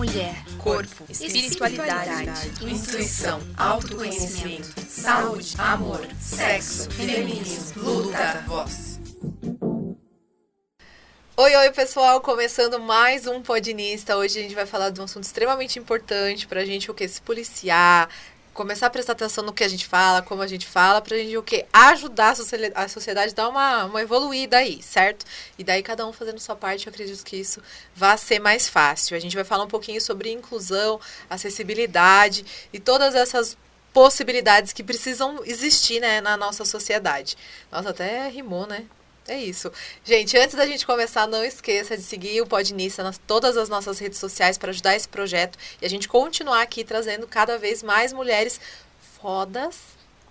mulher, corpo, espiritualidade, intuição, autoconhecimento, saúde, amor, sexo, feminismo, luta, voz. Oi, oi, pessoal! Começando mais um Podinista. Hoje a gente vai falar de um assunto extremamente importante pra gente, o que? Se policiar, começar a prestar atenção no que a gente fala, como a gente fala, pra gente o quê? Ajudar a sociedade a dar uma, uma evoluída aí, certo? E daí cada um fazendo sua parte, eu acredito que isso vai ser mais fácil. A gente vai falar um pouquinho sobre inclusão, acessibilidade e todas essas possibilidades que precisam existir né, na nossa sociedade. Nossa, até rimou, né? É isso. Gente, antes da gente começar, não esqueça de seguir o Podnissa nas todas as nossas redes sociais para ajudar esse projeto e a gente continuar aqui trazendo cada vez mais mulheres fodas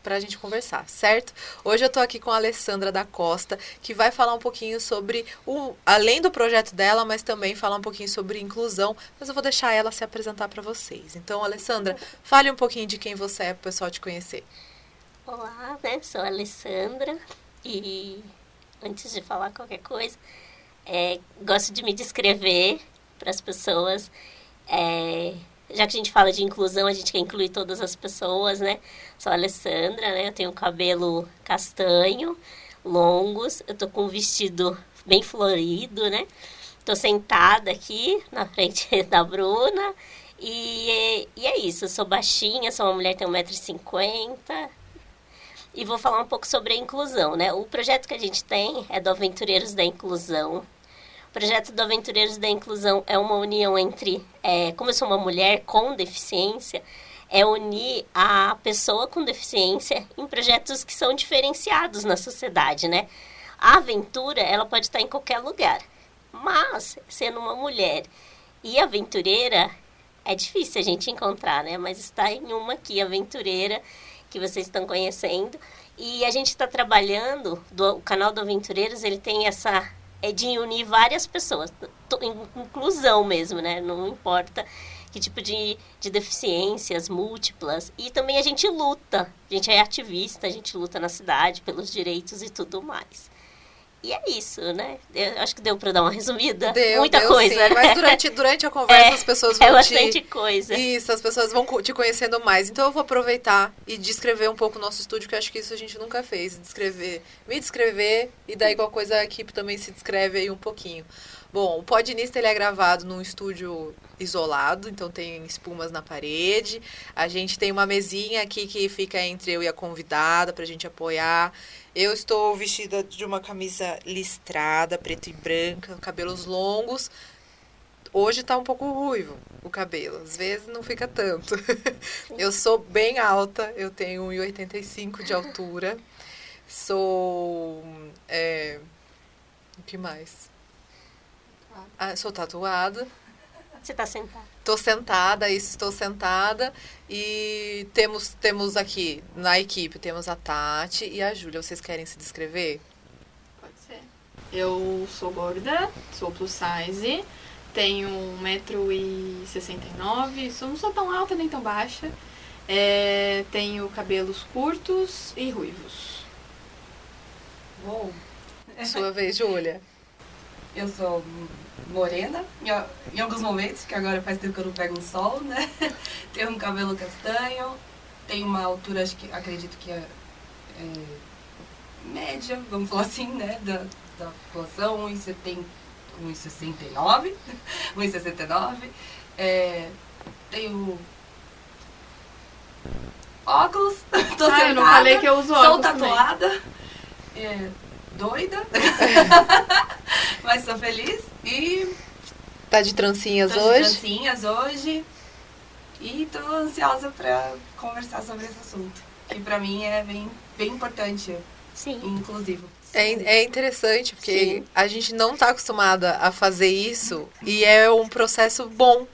para a gente conversar, certo? Hoje eu estou aqui com a Alessandra da Costa, que vai falar um pouquinho sobre o além do projeto dela, mas também falar um pouquinho sobre inclusão, mas eu vou deixar ela se apresentar para vocês. Então, Alessandra, fale um pouquinho de quem você é para o pessoal te conhecer. Olá, né? Sou a Alessandra e antes de falar qualquer coisa, é, gosto de me descrever para as pessoas. É, já que a gente fala de inclusão, a gente quer incluir todas as pessoas, né? Sou a Alessandra, né? Eu tenho cabelo castanho, longos, eu tô com um vestido bem florido, né? Tô sentada aqui na frente da Bruna. E, e é isso, eu sou baixinha, sou uma mulher que tem 1,50m, e vou falar um pouco sobre a inclusão, né? O projeto que a gente tem é do Aventureiros da Inclusão. O projeto do Aventureiros da Inclusão é uma união entre, é, como eu sou uma mulher com deficiência, é unir a pessoa com deficiência em projetos que são diferenciados na sociedade, né? A aventura, ela pode estar em qualquer lugar, mas sendo uma mulher e aventureira, é difícil a gente encontrar, né? Mas está em uma aqui, aventureira, que vocês estão conhecendo. E a gente está trabalhando, do, o canal do Aventureiros, ele tem essa é de unir várias pessoas, inclusão mesmo, né? Não importa que tipo de, de deficiências múltiplas. E também a gente luta, a gente é ativista, a gente luta na cidade pelos direitos e tudo mais. E é isso, né? Eu acho que deu para dar uma resumida. Deu, Muita deu, coisa. Sim. Mas durante, durante a conversa é, as pessoas vão é bastante te... coisa. Isso, as pessoas vão te conhecendo mais. Então eu vou aproveitar e descrever um pouco o nosso estúdio, que eu acho que isso a gente nunca fez. Descrever, me descrever e daí qualquer coisa a equipe também se descreve aí um pouquinho. Bom, o Podnista ele é gravado num estúdio isolado, então tem espumas na parede. A gente tem uma mesinha aqui que fica entre eu e a convidada pra gente apoiar. Eu estou vestida de uma camisa listrada, preta e branca, cabelos longos. Hoje tá um pouco ruivo o cabelo, às vezes não fica tanto. eu sou bem alta, eu tenho 1,85 de altura. Sou. É, o que mais? Ah, sou tatuada. Você está sentada? Estou sentada, isso, estou sentada. E temos, temos aqui na equipe, temos a Tati e a Júlia. Vocês querem se descrever? Pode ser. Eu sou gorda, sou plus size, tenho 1,69m, não sou tão alta nem tão baixa. É, tenho cabelos curtos e ruivos. Bom. Sua vez, Júlia. Eu sou morena, em, alguns momentos, que agora faz tempo que eu não pego um sol, né? tenho um cabelo castanho, tenho uma altura, acho que, acredito que é, é média, vamos falar assim, né? Da, da população, 1,69, 1,69. É, tenho óculos, tô ah, eu não falei que eu uso óculos Sou tatuada. É, doida, mas sou feliz e. Tá de trancinhas tô hoje? De trancinhas hoje. E tô ansiosa para conversar sobre esse assunto, que para mim é bem, bem importante Sim. e inclusivo. É, é interessante, porque Sim. a gente não tá acostumada a fazer isso e é um processo bom.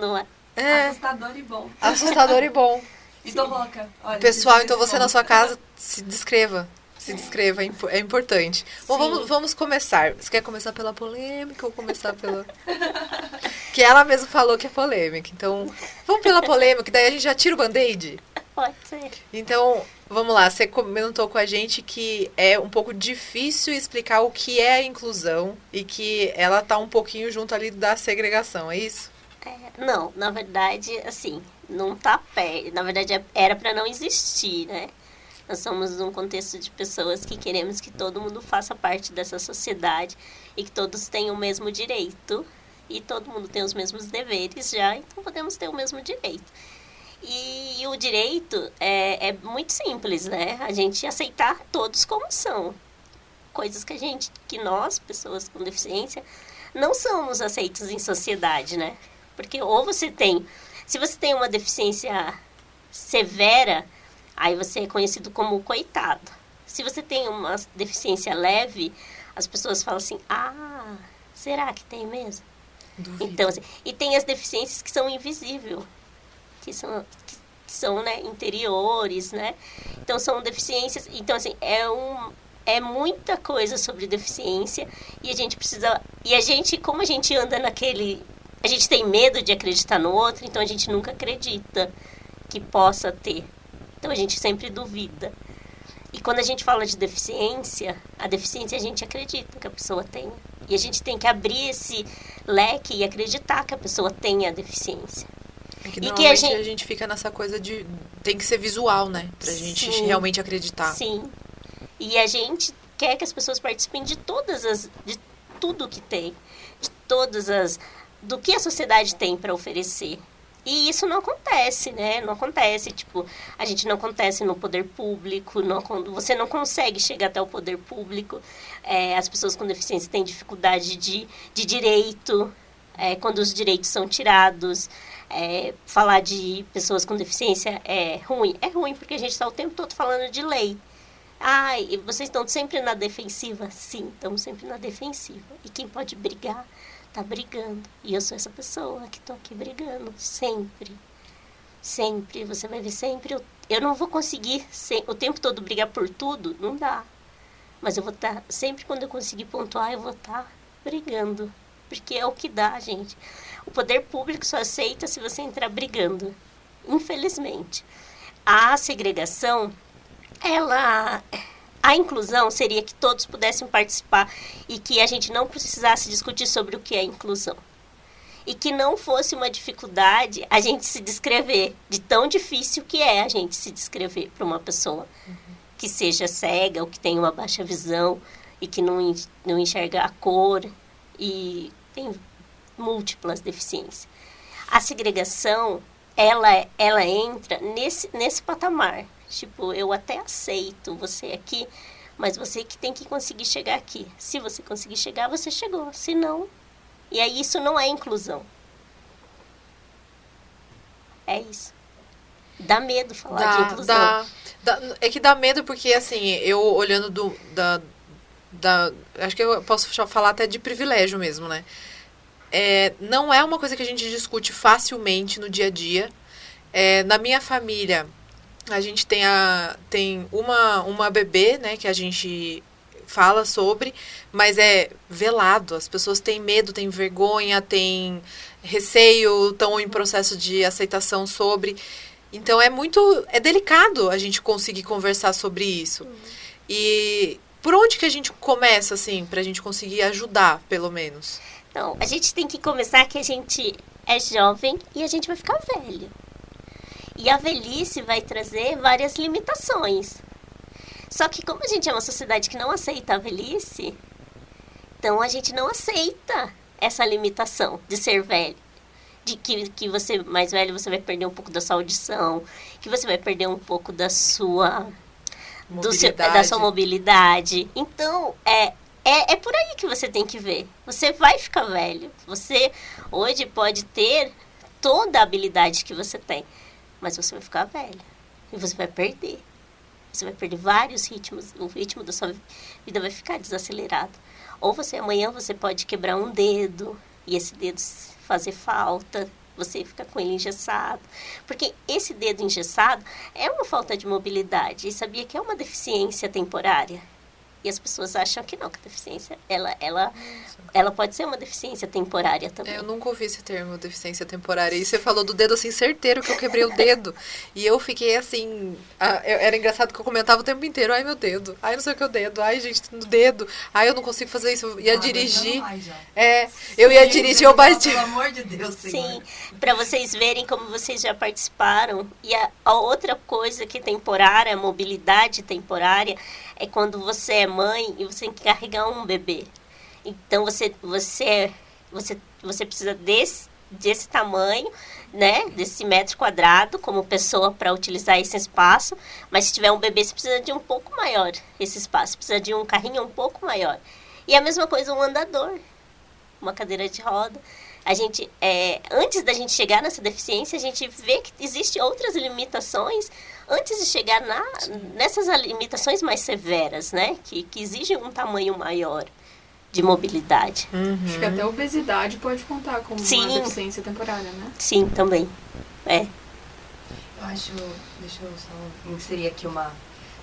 Não é? É. Assustador e bom. Assustador e bom. E tô louca. Olha, Pessoal, então você bom. na sua casa se descreva se descreva, é importante. Bom, vamos, vamos começar. Você quer começar pela polêmica ou começar pela. que ela mesma falou que é polêmica. Então, vamos pela polêmica, daí a gente já tira o band-aid? Pode ser. Então, vamos lá. Você comentou com a gente que é um pouco difícil explicar o que é a inclusão e que ela tá um pouquinho junto ali da segregação, é isso? É, não, na verdade, assim, não tá perto. Na verdade, é, era para não existir, né? Nós somos um contexto de pessoas que queremos que todo mundo faça parte dessa sociedade e que todos tenham o mesmo direito e todo mundo tem os mesmos deveres já, então podemos ter o mesmo direito. E, e o direito é, é muito simples, né? A gente aceitar todos como são. Coisas que a gente, que nós, pessoas com deficiência, não somos aceitos em sociedade, né? Porque ou você tem, se você tem uma deficiência severa, aí você é conhecido como coitado. Se você tem uma deficiência leve, as pessoas falam assim: "Ah, será que tem mesmo?" Duvido. Então, assim, e tem as deficiências que são invisíveis, que são, que são né, interiores, né? Então, são deficiências. Então, assim, é, um, é muita coisa sobre deficiência e a gente precisa. E a gente, como a gente anda naquele. A gente tem medo de acreditar no outro, então a gente nunca acredita que possa ter. Então, a gente sempre duvida. E quando a gente fala de deficiência, a deficiência a gente acredita que a pessoa tem. E a gente tem que abrir esse leque e acreditar que a pessoa tem a deficiência. É que E que a normalmente a gente- gente... fica nessa coisa de. Tem que ser visual, né? Pra gente Sim. realmente acreditar. Sim. E a gente quer que as pessoas participem de todas as. de tudo que tem. De todas as. do que a sociedade tem para oferecer. E isso não acontece, né? Não acontece, tipo, a gente não acontece no poder público, não, você não consegue chegar até o poder público. É, as pessoas com deficiência têm dificuldade de, de direito, é, quando os direitos são tirados. É, falar de pessoas com deficiência é ruim. É ruim porque a gente está o tempo todo falando de lei. Ai, vocês estão sempre na defensiva? Sim, estamos sempre na defensiva. E quem pode brigar, tá brigando. E eu sou essa pessoa que tô aqui brigando, sempre. Sempre, você vai ver sempre. Eu, eu não vou conseguir sem, o tempo todo brigar por tudo, não dá. Mas eu vou estar, sempre quando eu conseguir pontuar, eu vou estar brigando. Porque é o que dá, gente. O poder público só aceita se você entrar brigando. Infelizmente. A segregação ela a inclusão seria que todos pudessem participar e que a gente não precisasse discutir sobre o que é inclusão. E que não fosse uma dificuldade a gente se descrever, de tão difícil que é a gente se descrever para uma pessoa que seja cega ou que tenha uma baixa visão e que não, não enxerga a cor e tem múltiplas deficiências. A segregação, ela, ela entra nesse, nesse patamar. Tipo, eu até aceito você aqui, mas você que tem que conseguir chegar aqui. Se você conseguir chegar, você chegou. Se não, e aí isso não é inclusão. É isso. Dá medo falar de Dá, inclusão. dá, dá- é que dá medo porque, assim, eu olhando do, da, da... Acho que eu posso falar até de privilégio mesmo, né? É, não é uma coisa que a gente discute facilmente no dia a dia. É, na minha família, a gente tem, a, tem uma, uma bebê, né, que a gente fala sobre, mas é velado. As pessoas têm medo, têm vergonha, têm receio, estão em processo de aceitação sobre. Então é muito. É delicado a gente conseguir conversar sobre isso. E por onde que a gente começa, assim, pra gente conseguir ajudar, pelo menos? Então, a gente tem que começar que a gente é jovem e a gente vai ficar velho. E a velhice vai trazer várias limitações. Só que como a gente é uma sociedade que não aceita a velhice, então a gente não aceita essa limitação de ser velho. De que, que você, mais velho, você vai perder um pouco da sua audição, que você vai perder um pouco da sua seu- da sua mobilidade. Então, é, é, é por aí que você tem que ver. Você vai ficar velho. Você hoje pode ter toda a habilidade que você tem, mas você vai ficar velho. E você vai perder. Você vai perder vários ritmos. O ritmo da sua vida vai ficar desacelerado. Ou você amanhã você pode quebrar um dedo e esse dedo fazer falta. Você fica com ele engessado. Porque esse dedo engessado é uma falta de mobilidade. E sabia que é uma deficiência temporária. E as pessoas acham que não, que a deficiência, ela, ela, ela pode ser uma deficiência temporária também. É, eu nunca ouvi esse termo, deficiência temporária. E você falou do dedo assim, certeiro que eu quebrei o dedo. E eu fiquei assim. ah, eu- era engraçado que eu comentava o tempo inteiro. Ai, meu dedo. Ai, não sei o que é o dedo. Ai, gente, no dedo. Ai, eu não consigo fazer isso. Eu ia Ah, dirigir. É, eu ia Sim, dirigir, eu bati. Pelo amor de Deus, Senhor. Sim, para vocês verem como vocês já participaram. E a, a outra coisa que é temporária, a mobilidade temporária, é quando você é mãe e você tem que carregar um bebê. Então você você você você precisa desse desse tamanho, né, desse metro quadrado como pessoa para utilizar esse espaço, mas se tiver um bebê você precisa de um pouco maior esse espaço, precisa de um carrinho um pouco maior. E a mesma coisa um andador, uma cadeira de roda. A gente, é, antes da gente chegar nessa deficiência, a gente vê que existem outras limitações antes de chegar na, nessas limitações mais severas, né? Que, que exigem um tamanho maior de mobilidade. Acho que até a obesidade pode contar como Sim. uma deficiência temporária, né? Sim, também. É. Eu acho. Deixa eu só inserir aqui uma.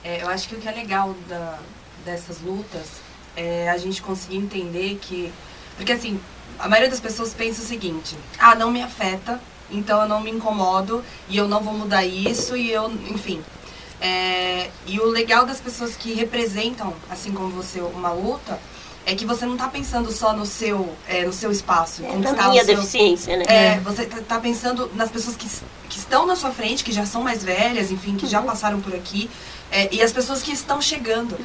é, eu acho que o que é legal da, dessas lutas é a gente conseguir entender que. Porque assim, a maioria das pessoas pensa o seguinte: ah, não me afeta, então eu não me incomodo e eu não vou mudar isso e eu. Enfim. É, e o legal das pessoas que representam, assim como você, uma luta, é que você não tá pensando só no seu, é, no seu espaço, É, conquistar na minha o seu, deficiência, né? é, você tá, tá pensando nas pessoas que, que estão na sua frente, que já são mais velhas, enfim, que já passaram por aqui, é, e as pessoas que estão chegando.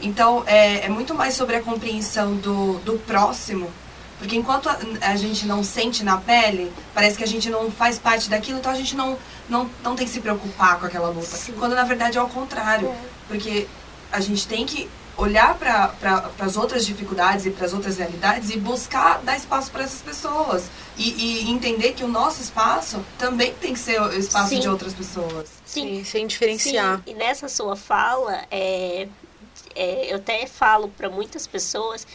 Então, é, é muito mais sobre a compreensão do, do próximo, porque enquanto a, a gente não sente na pele, parece que a gente não faz parte daquilo, então a gente não, não, não tem que se preocupar com aquela luta. Sim. Quando na verdade é ao contrário, É. porque a gente tem que olhar para pra, as outras dificuldades e para as outras realidades e buscar dar espaço para essas pessoas. E, e entender que o nosso espaço também tem que ser o espaço Sim. de outras pessoas. Sim, sem diferenciar. Sim, e nessa sua fala, é, é, eu até falo para muitas pessoas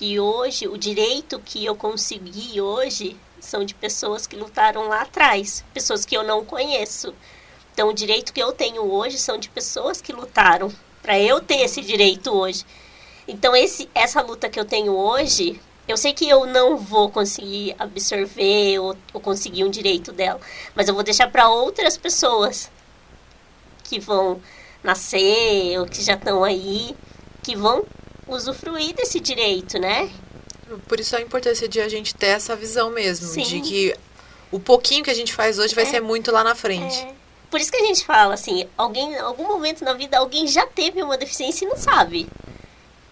que hoje o direito que eu consegui hoje são de pessoas que lutaram lá atrás, pessoas que eu não conheço. Então, o direito que eu tenho hoje são de pessoas que lutaram para eu ter esse direito hoje. Então, esse, essa luta que eu tenho hoje, eu sei que eu não vou conseguir absorver ou, ou conseguir um direito dela, mas eu vou deixar para outras pessoas que vão nascer ou que já estão aí, que vão usufruir desse direito, né? Por isso a importância de a gente ter essa visão mesmo, Sim. de que o pouquinho que a gente faz hoje vai É. ser muito lá na frente. É. Por isso que a gente fala assim, alguém, em algum momento na vida alguém já teve uma deficiência e não sabe.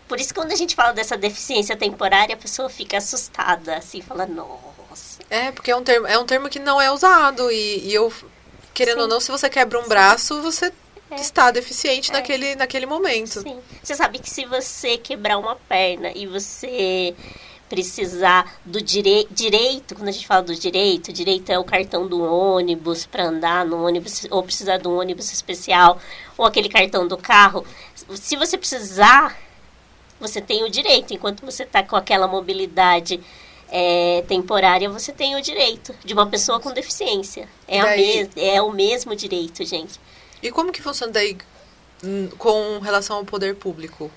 Por isso que quando a gente fala dessa deficiência temporária, a pessoa fica assustada, assim, fala, nossa. É, porque é um termo, é um termo que não é usado e, e eu, querendo Sim. ou não, se você quebra um braço, você É. está deficiente É. naquele, naquele momento. Sim. Você sabe que se você quebrar uma perna e você precisar do direi direito, quando a gente fala do direito, direito é o cartão do ônibus para andar no ônibus, ou precisar de um ônibus especial, ou aquele cartão do carro. Se você precisar, você tem o direito, enquanto você está com aquela mobilidade é, temporária, você tem o direito de uma pessoa com deficiência. É, a Daí- mes é o mesmo direito, gente. E como que funciona daí hum, com relação ao poder público?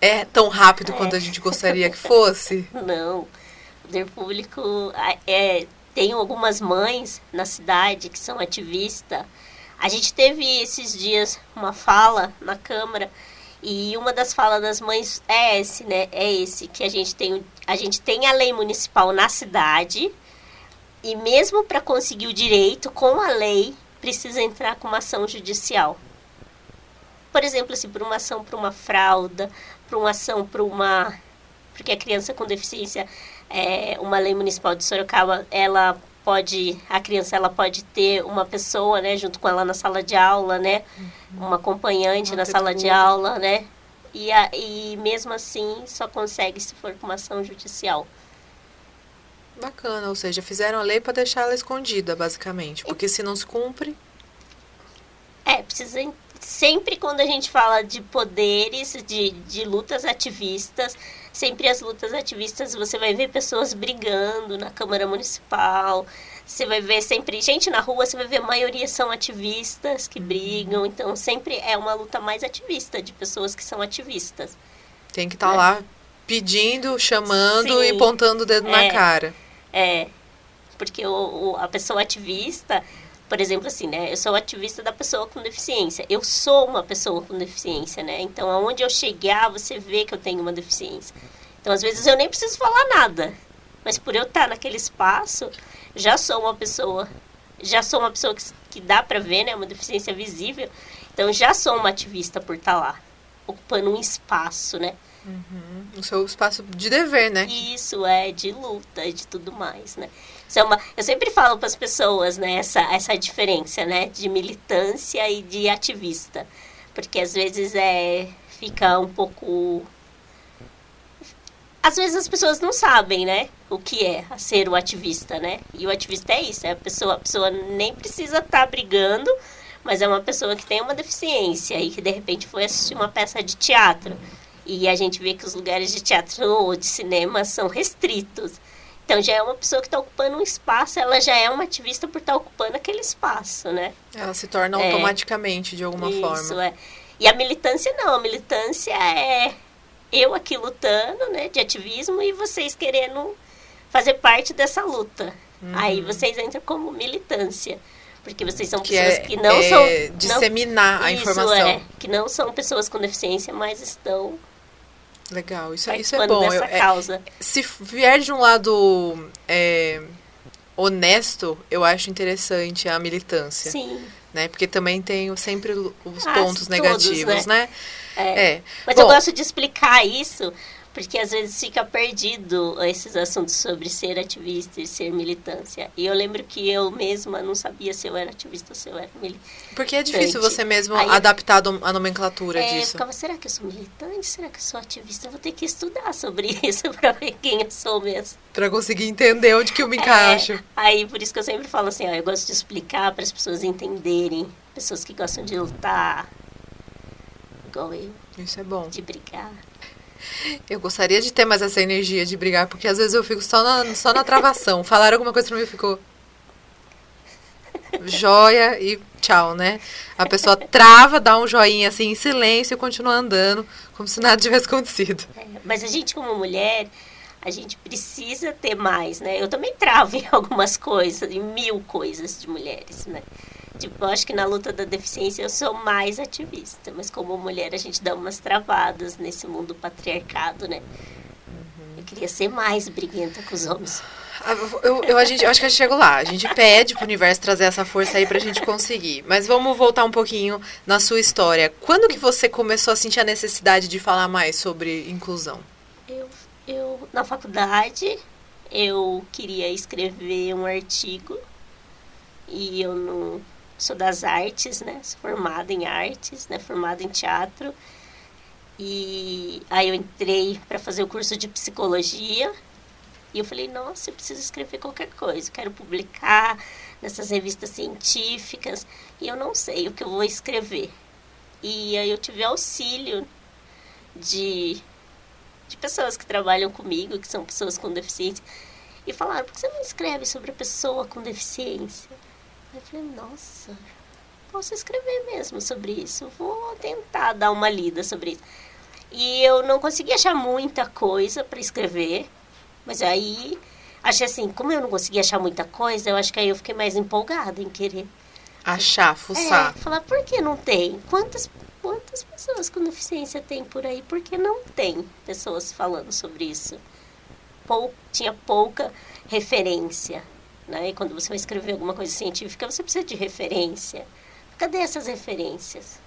É tão rápido quanto a gente gostaria que fosse? Não. O poder público é, tem algumas mães na cidade que são ativistas. A gente teve esses dias uma fala na Câmara e uma das falas das mães é esse, né? É esse que a gente tem, a gente tem a lei municipal na cidade e mesmo para conseguir o direito com a lei precisa entrar com uma ação judicial. Por exemplo, assim, por uma ação para uma fralda, para uma ação para uma porque a criança com deficiência, é, uma lei municipal de Sorocaba, ela pode, a criança ela pode ter uma pessoa, né, junto com ela na sala de aula, né, uma acompanhante Uma na sala de aula, né, e, a, e mesmo assim só consegue se for com uma ação judicial. Bacana, ou seja, fizeram a lei para deixar ela escondida, basicamente. Porque se não se cumpre, É, precisa sempre quando a gente fala de poderes, de, de lutas ativistas, sempre as lutas ativistas você vai ver pessoas brigando na Câmara Municipal, você vai ver sempre gente na rua, você vai ver a maioria são ativistas que brigam, então sempre é uma luta mais ativista de pessoas que são ativistas. Tem que estar tá é. lá pedindo, chamando Sim, e pontando o dedo é, na cara. É, porque o, o, a pessoa ativista, por exemplo, assim, né? Eu sou ativista da pessoa com deficiência. Eu sou uma pessoa com deficiência, né? Então, aonde eu chegar, você vê que eu tenho uma deficiência. Então, às vezes, eu nem preciso falar nada. Mas por eu estar naquele espaço, já sou uma pessoa. Já sou uma pessoa que, que dá pra ver, né? Uma deficiência visível. Então, já sou uma ativista por estar lá. Ocupando um espaço, né? Uhum. O seu espaço de dever, né? Isso, é, de luta, de tudo mais, né? Isso é uma, eu sempre falo para as pessoas, né, essa, essa diferença, né, de militância e de ativista. Porque às vezes é, fica um pouco... Às vezes as pessoas não sabem, né, o que é ser o ativista, né? E o ativista é isso, é a pessoa, a pessoa nem precisa estar tá brigando, mas é uma pessoa que tem uma deficiência e que de repente foi assistir uma peça de teatro e a gente vê que os lugares de teatro ou de cinema são restritos. Então já é uma pessoa que está ocupando um espaço, ela já é uma ativista por estar tá ocupando aquele espaço, né? Ela se torna é, automaticamente de alguma isso, forma. Isso, é. E a militância não, a militância é eu aqui lutando, né, de ativismo e vocês querendo fazer parte dessa luta. Uhum. Aí vocês entram como militância. Porque vocês são que pessoas é, que não é são. Disseminar não, a informação. É, que não são pessoas com deficiência, mas estão Legal, isso, isso é bom. Dessa eu, é, causa. se vier de um lado é, honesto, eu acho interessante a militância. Sim. Né? Porque também tem sempre os ah, pontos negativos, né? né? É. é. Mas bom, eu gosto de explicar isso porque às vezes fica perdido esses assuntos sobre ser ativista e ser militância. E eu lembro que eu mesma não sabia se eu era ativista ou se eu era militante. Porque é difícil você mesmo Aí, adaptar a nomenclatura é, disso. Eu ficava, será que eu sou militante? Será que eu sou ativista? Eu vou ter que estudar sobre isso para ver quem eu sou mesmo. Para conseguir entender onde que eu me encaixo. É, aí por isso que eu sempre falo assim, ó, eu gosto de explicar para as pessoas entenderem, pessoas que gostam de lutar, igual eu. Isso é bom. De brigar. Eu gostaria de ter mais essa energia de brigar, porque às vezes eu fico só na, só na travação. Falar alguma coisa pra mim ficou. Joia e tchau, né? A pessoa trava, dá um joinha assim em silêncio e continua andando, como se nada tivesse acontecido. É, mas a gente, como mulher, a gente precisa ter mais, né? Eu também travo em algumas coisas, em mil coisas de mulheres, né? Tipo, eu acho que na luta da deficiência eu sou mais ativista, mas como mulher a gente dá umas travadas nesse mundo patriarcado, né? Uhum. Eu queria ser mais briguenta com os homens. Ah, eu, eu, a gente, eu acho que a gente chegou lá. A gente pede pro universo trazer essa força aí pra gente conseguir. Mas vamos voltar um pouquinho na sua história. Quando que você começou a sentir a necessidade de falar mais sobre inclusão? Eu, eu na faculdade, eu queria escrever um artigo e eu não sou das artes, né? Sou formada em artes, né? Formada em teatro. E aí eu entrei para fazer o curso de psicologia. E eu falei, nossa, eu preciso escrever qualquer coisa, quero publicar nessas revistas científicas. E eu não sei o que eu vou escrever. E aí eu tive auxílio de, de pessoas que trabalham comigo, que são pessoas com deficiência. E falaram, por que você não escreve sobre a pessoa com deficiência? Eu falei, nossa, posso escrever mesmo sobre isso. Vou tentar dar uma lida sobre isso. E eu não consegui achar muita coisa para escrever, mas aí achei assim, como eu não consegui achar muita coisa, eu acho que aí eu fiquei mais empolgada em querer achar, fuçar. É, falar por que não tem? Quantas quantas pessoas com deficiência tem por aí? Por que não tem pessoas falando sobre isso? Pou, tinha pouca referência. Né? E quando você vai escrever alguma coisa científica, você precisa de referência. Cadê essas referências?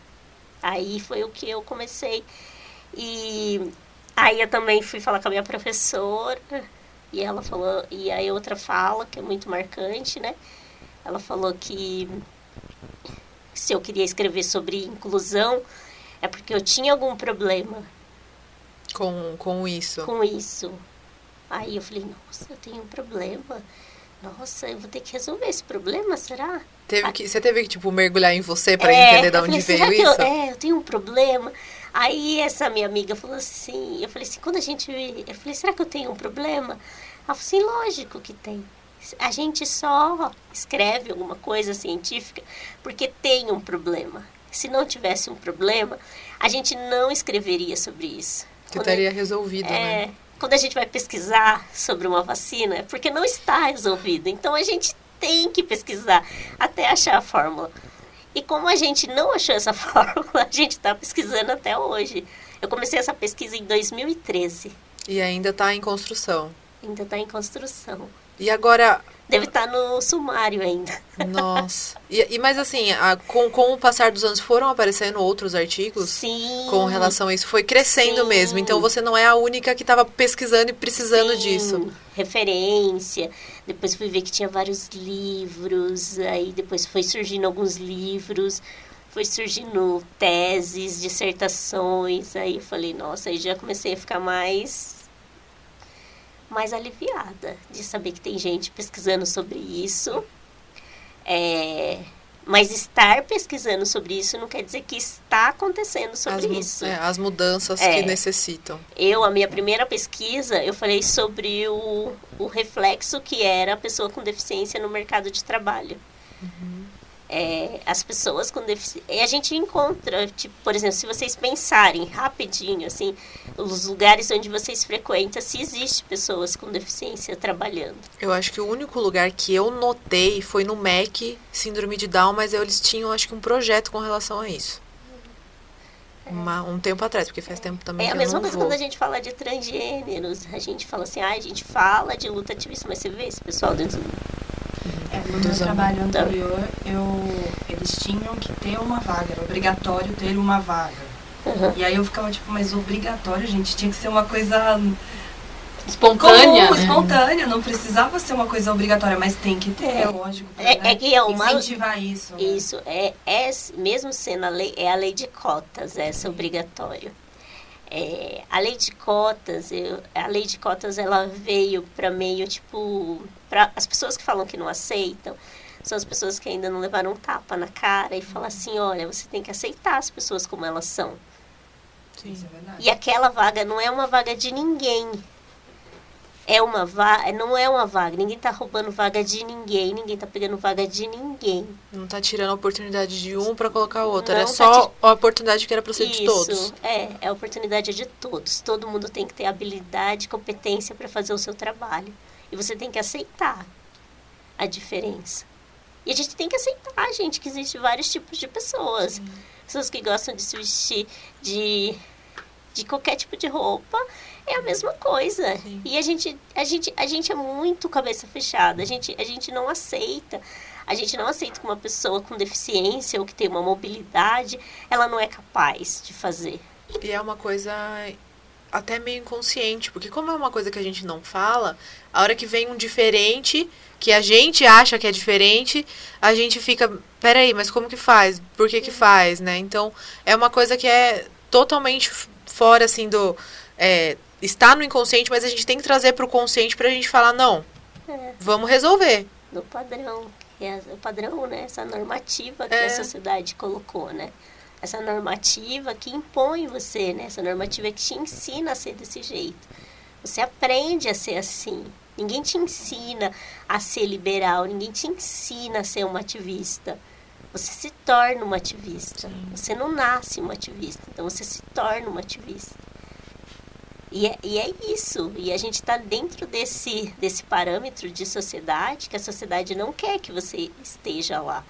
Aí foi o que eu comecei. E aí eu também fui falar com a minha professora, e ela falou, e aí outra fala, que é muito marcante, né? Ela falou que se eu queria escrever sobre inclusão, é porque eu tinha algum problema. Com, com isso? Com isso. Aí eu falei, nossa, eu tenho um problema nossa, eu vou ter que resolver esse problema, será? Teve que, você teve que, tipo, mergulhar em você pra É, entender de onde falei, será veio isso? Eu, é, eu tenho um problema. Aí essa minha amiga falou assim, eu falei assim, quando a gente. Eu falei, será que eu tenho um problema? Ela falou assim, lógico que tem. A gente só escreve alguma coisa científica porque tem um problema. Se não tivesse um problema, a gente não escreveria sobre isso. Que estaria resolvido, é, né? Quando a gente vai pesquisar sobre uma vacina, é porque não está resolvido. Então a gente tem que pesquisar até achar a fórmula. E como a gente não achou essa fórmula, a gente está pesquisando até hoje. Eu comecei essa pesquisa em 2013. E ainda tá em construção. Ainda está em construção. E agora, Deve estar no sumário ainda. nossa. E, e mas assim, a- com, com o passar dos anos foram aparecendo outros artigos Sim. com relação a isso. Foi crescendo Sim. mesmo. Então você não é a única que estava pesquisando e precisando Sim, disso. Referência. Depois fui ver que tinha vários livros. Aí depois foi surgindo alguns livros. Foi surgindo teses, dissertações. Aí eu falei, nossa, aí já comecei a ficar mais mais aliviada de saber que tem gente pesquisando sobre isso. É, mas estar pesquisando sobre isso não quer dizer que está acontecendo sobre As, isso. é, as mudanças É. que necessitam. Eu, a minha primeira pesquisa, eu falei sobre o, o reflexo que era a pessoa com deficiência no mercado de trabalho. É, as pessoas com deficiência. A gente encontra, tipo, por exemplo, se vocês pensarem rapidinho, assim, os lugares onde vocês frequentam, se existe pessoas com deficiência trabalhando. Eu acho que o único lugar que eu notei foi no MEC, Síndrome de Down, mas eles tinham, acho que, um projeto com relação a isso. Uma- um tempo atrás, porque faz tempo também É a mesma coisa vou. quando a gente fala de transgêneros. A gente fala assim, ah, a gente fala de luta ativista, mas você vê esse pessoal dentro do É, no meu trabalho Então. anterior, eu, eles tinham que ter uma vaga, era obrigatório ter uma vaga. Uhum. E aí eu ficava tipo, mas obrigatório, gente, tinha que ser uma coisa Espontânea, comum, né? espontânea, não precisava ser uma coisa obrigatória, mas tem que ter, é lógico. pra, É- né, é que é uma- Incentivar isso. né? Isso, é, é, mesmo sendo a lei, é a lei de cotas, essa obrigatório. É, a lei de cotas, eu, a lei de cotas, ela veio para meio, tipo, para as pessoas que falam que não aceitam, são as pessoas que ainda não levaram um tapa na cara e falam assim, olha, você tem que aceitar as pessoas como elas são. Isso é. E aquela vaga não é uma vaga de ninguém. É uma vaga, não é uma vaga. Ninguém tá roubando vaga de ninguém, ninguém tá pegando vaga de ninguém. Não tá tirando a oportunidade de um pra colocar outro. Não Era tá só a oportunidade que era pra ser de Isso, todos. é, é a oportunidade de todos. Todo mundo tem que ter habilidade, competência para fazer o seu trabalho. E você tem que aceitar a diferença. E a gente tem que aceitar, gente, que existe vários tipos de pessoas. Pessoas que gostam de se vestir de, de qualquer tipo de roupa é a mesma coisa. Sim. E a gente, a, gente, a gente é muito cabeça fechada. A gente, a gente não aceita. A gente não aceita que uma pessoa com deficiência ou que tem uma mobilidade, ela não é capaz de fazer. E é uma coisa até meio inconsciente, porque como é uma coisa que a gente não fala, a hora que vem um diferente, que a gente acha que é diferente, a gente fica, peraí, mas como que faz? Por que que faz, né? Então, é uma coisa que é totalmente fora, assim, do... É, está no inconsciente, mas a gente tem que trazer para o consciente pra gente falar, não, É. vamos resolver. No padrão, é o padrão, né? Essa normativa que É. a sociedade colocou, né? Essa normativa que impõe você, né? Essa normativa que te ensina a ser desse jeito. Você aprende a ser assim. Ninguém te ensina a ser liberal, ninguém te ensina a ser uma ativista. Você se torna uma ativista. Você não nasce uma ativista, então você se torna uma ativista. E é, e é isso. E a gente está dentro desse, desse parâmetro de sociedade que a sociedade não quer que você esteja lá.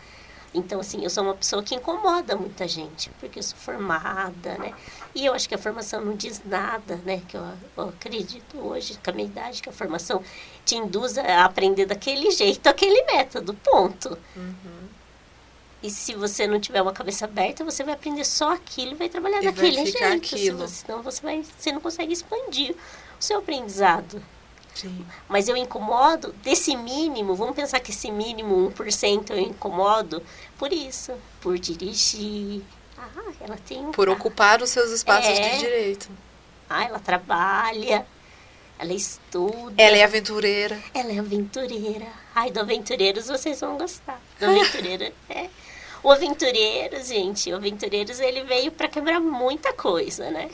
Então, assim, eu sou uma pessoa que incomoda muita gente, porque eu sou formada, né? E eu acho que a formação não diz nada, né? Que eu, eu acredito hoje, com a minha idade, que a formação te induz a aprender daquele jeito, aquele método, ponto. E se você não tiver uma cabeça aberta, você vai aprender só aquilo e vai trabalhar E vai daquele ficar jeito. Se aquilo. você- Senão você, vai, você não consegue expandir o seu aprendizado. Sim. Mas eu incomodo desse mínimo, vamos pensar que esse mínimo 1% eu incomodo por isso, por dirigir. Ah, ela tem um Por ocupar os seus espaços É. de direito. Ah, ela trabalha. ela estuda. Ela é aventureira. Ela é aventureira. Ai, do Aventureiros vocês vão gostar. Do Aventureiro é. O Aventureiros, gente, o Aventureiros ele veio para quebrar muita coisa, né?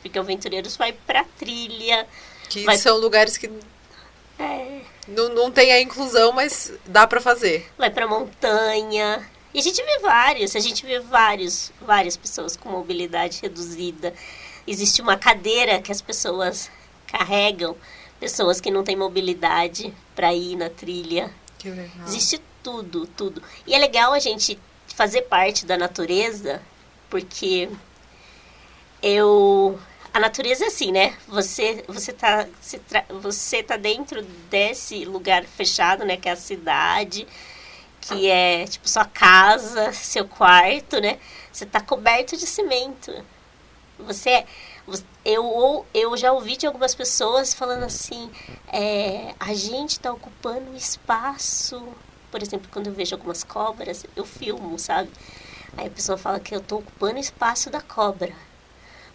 Porque o Aventureiros vai pra trilha. Que Vai- são lugares que É, não, não tem a inclusão, mas dá pra fazer. vai pra montanha. E a gente vê vários, a gente vê vários, várias pessoas com mobilidade reduzida. Existe uma cadeira que as pessoas carregam, pessoas que não têm mobilidade para ir na trilha. Que legal. Existe tudo, tudo. E é legal a gente fazer parte da natureza, porque eu a natureza é assim, né? Você você tá você, você tá dentro desse lugar fechado, né, que é a cidade, que é tipo sua casa, seu quarto, né? Você tá coberto de cimento. Você é- eu, eu já ouvi de algumas pessoas falando assim, é, a gente está ocupando um espaço. Por exemplo, quando eu vejo algumas cobras, eu filmo, sabe? Aí a pessoa fala que eu estou ocupando o espaço da cobra.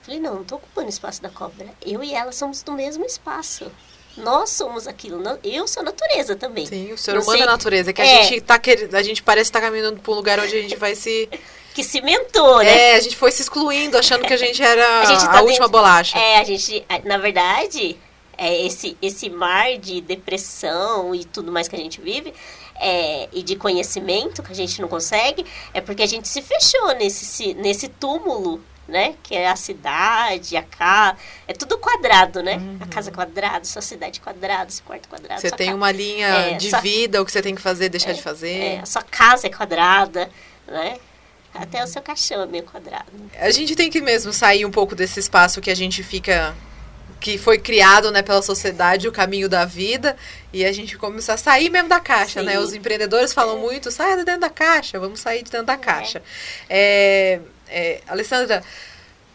Falei, não, não estou ocupando o espaço da cobra. Eu e ela somos do mesmo espaço. Nós somos aquilo. Eu sou a natureza também. Sim, o ser humano sei- é natureza. Que a É. gente tá querendo. A gente parece estar caminhando pra um lugar onde a gente vai se. Que cimentou, né? É, a gente foi se excluindo, achando que a gente era a, A gente tá última dentro- bolacha. É, a gente, a- na verdade, é esse, esse mar de depressão e tudo mais que a gente vive, é, e de conhecimento que a gente não consegue, é porque a gente se fechou nesse, se- nesse túmulo, né? Que é a cidade, a casa. É tudo quadrado, né? A casa quadrada, sua cidade quadrada, seu quarto quadrado. Você sua tem ca- uma linha É, de só- vida, o que você tem que fazer, deixar de fazer. É, a sua casa é quadrada, né? Até o seu caixão é meio quadrado. A gente tem que mesmo sair um pouco desse espaço que a gente fica. que foi criado né, pela sociedade, o caminho da vida, e a gente começar a sair mesmo da caixa, Sim. né? Os empreendedores falam muito, saia de dentro da caixa, vamos sair de dentro da caixa. É, é, Alessandra,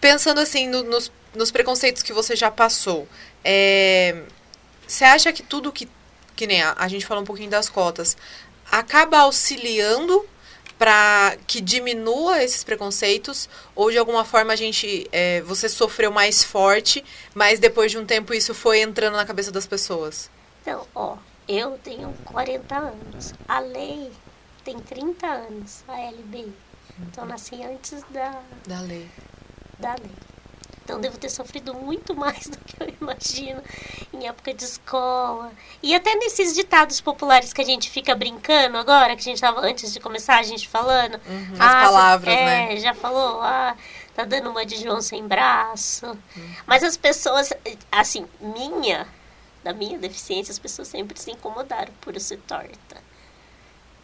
pensando assim no- nos, nos preconceitos que você já passou, é, você acha que tudo que, que nem a, a gente falou um pouquinho das cotas, acaba auxiliando para que diminua esses preconceitos ou de alguma forma a gente é, você sofreu mais forte, mas depois de um tempo isso foi entrando na cabeça das pessoas? Então, ó, eu tenho 40 anos. A lei tem 30 anos, a LBI. Então, eu nasci antes da, Da lei. da lei. Então, devo ter sofrido muito mais do que eu imagino em época de escola. E até nesses ditados populares que a gente fica brincando agora, que a gente tava antes de começar a gente falando. Uhum, as Ah, palavras, é, né? já falou, ah, tá dando uma de João sem braço. Mas as pessoas, assim, minha, da minha deficiência, as pessoas sempre se incomodaram por eu ser torta.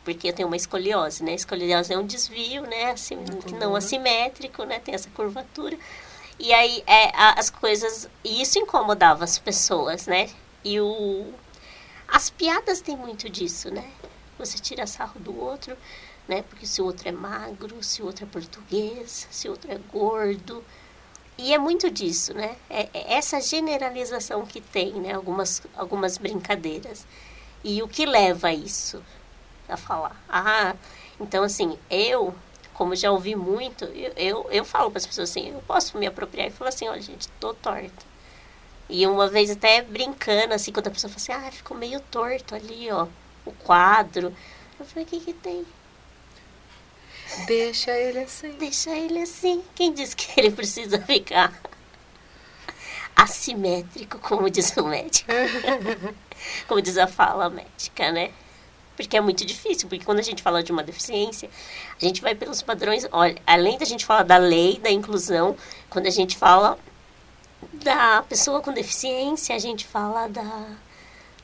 Porque eu tenho uma escoliose, né? Escoliose é um desvio, né? Assim, que não coluna. assimétrico, né? Tem essa curvatura. E aí, é, as coisas... E isso incomodava as pessoas, né? E o... As piadas têm muito disso, né? Você tira sarro do outro, né? Porque se o outro é magro, se o outro é português, se o outro é gordo. E é muito disso, né? É, é essa generalização que tem, né? Algumas, algumas brincadeiras. E o que leva a isso? A falar. Ah, então assim, eu, como já ouvi muito, eu, eu, eu falo para as pessoas assim, eu posso me apropriar e falar assim, olha gente, tô torta. E uma vez até brincando, assim, quando a pessoa fala assim, ah, ficou meio torto ali, ó, o quadro. Eu falei, o que que tem? Deixa ele assim. Deixa ele assim. Quem disse que ele precisa ficar assimétrico, como diz o médico? como diz a fala médica, né? Porque é muito difícil, porque quando a gente fala de uma deficiência, a gente vai pelos padrões. Olha, além da gente falar da lei, da inclusão, quando a gente fala da pessoa com deficiência, a gente fala da,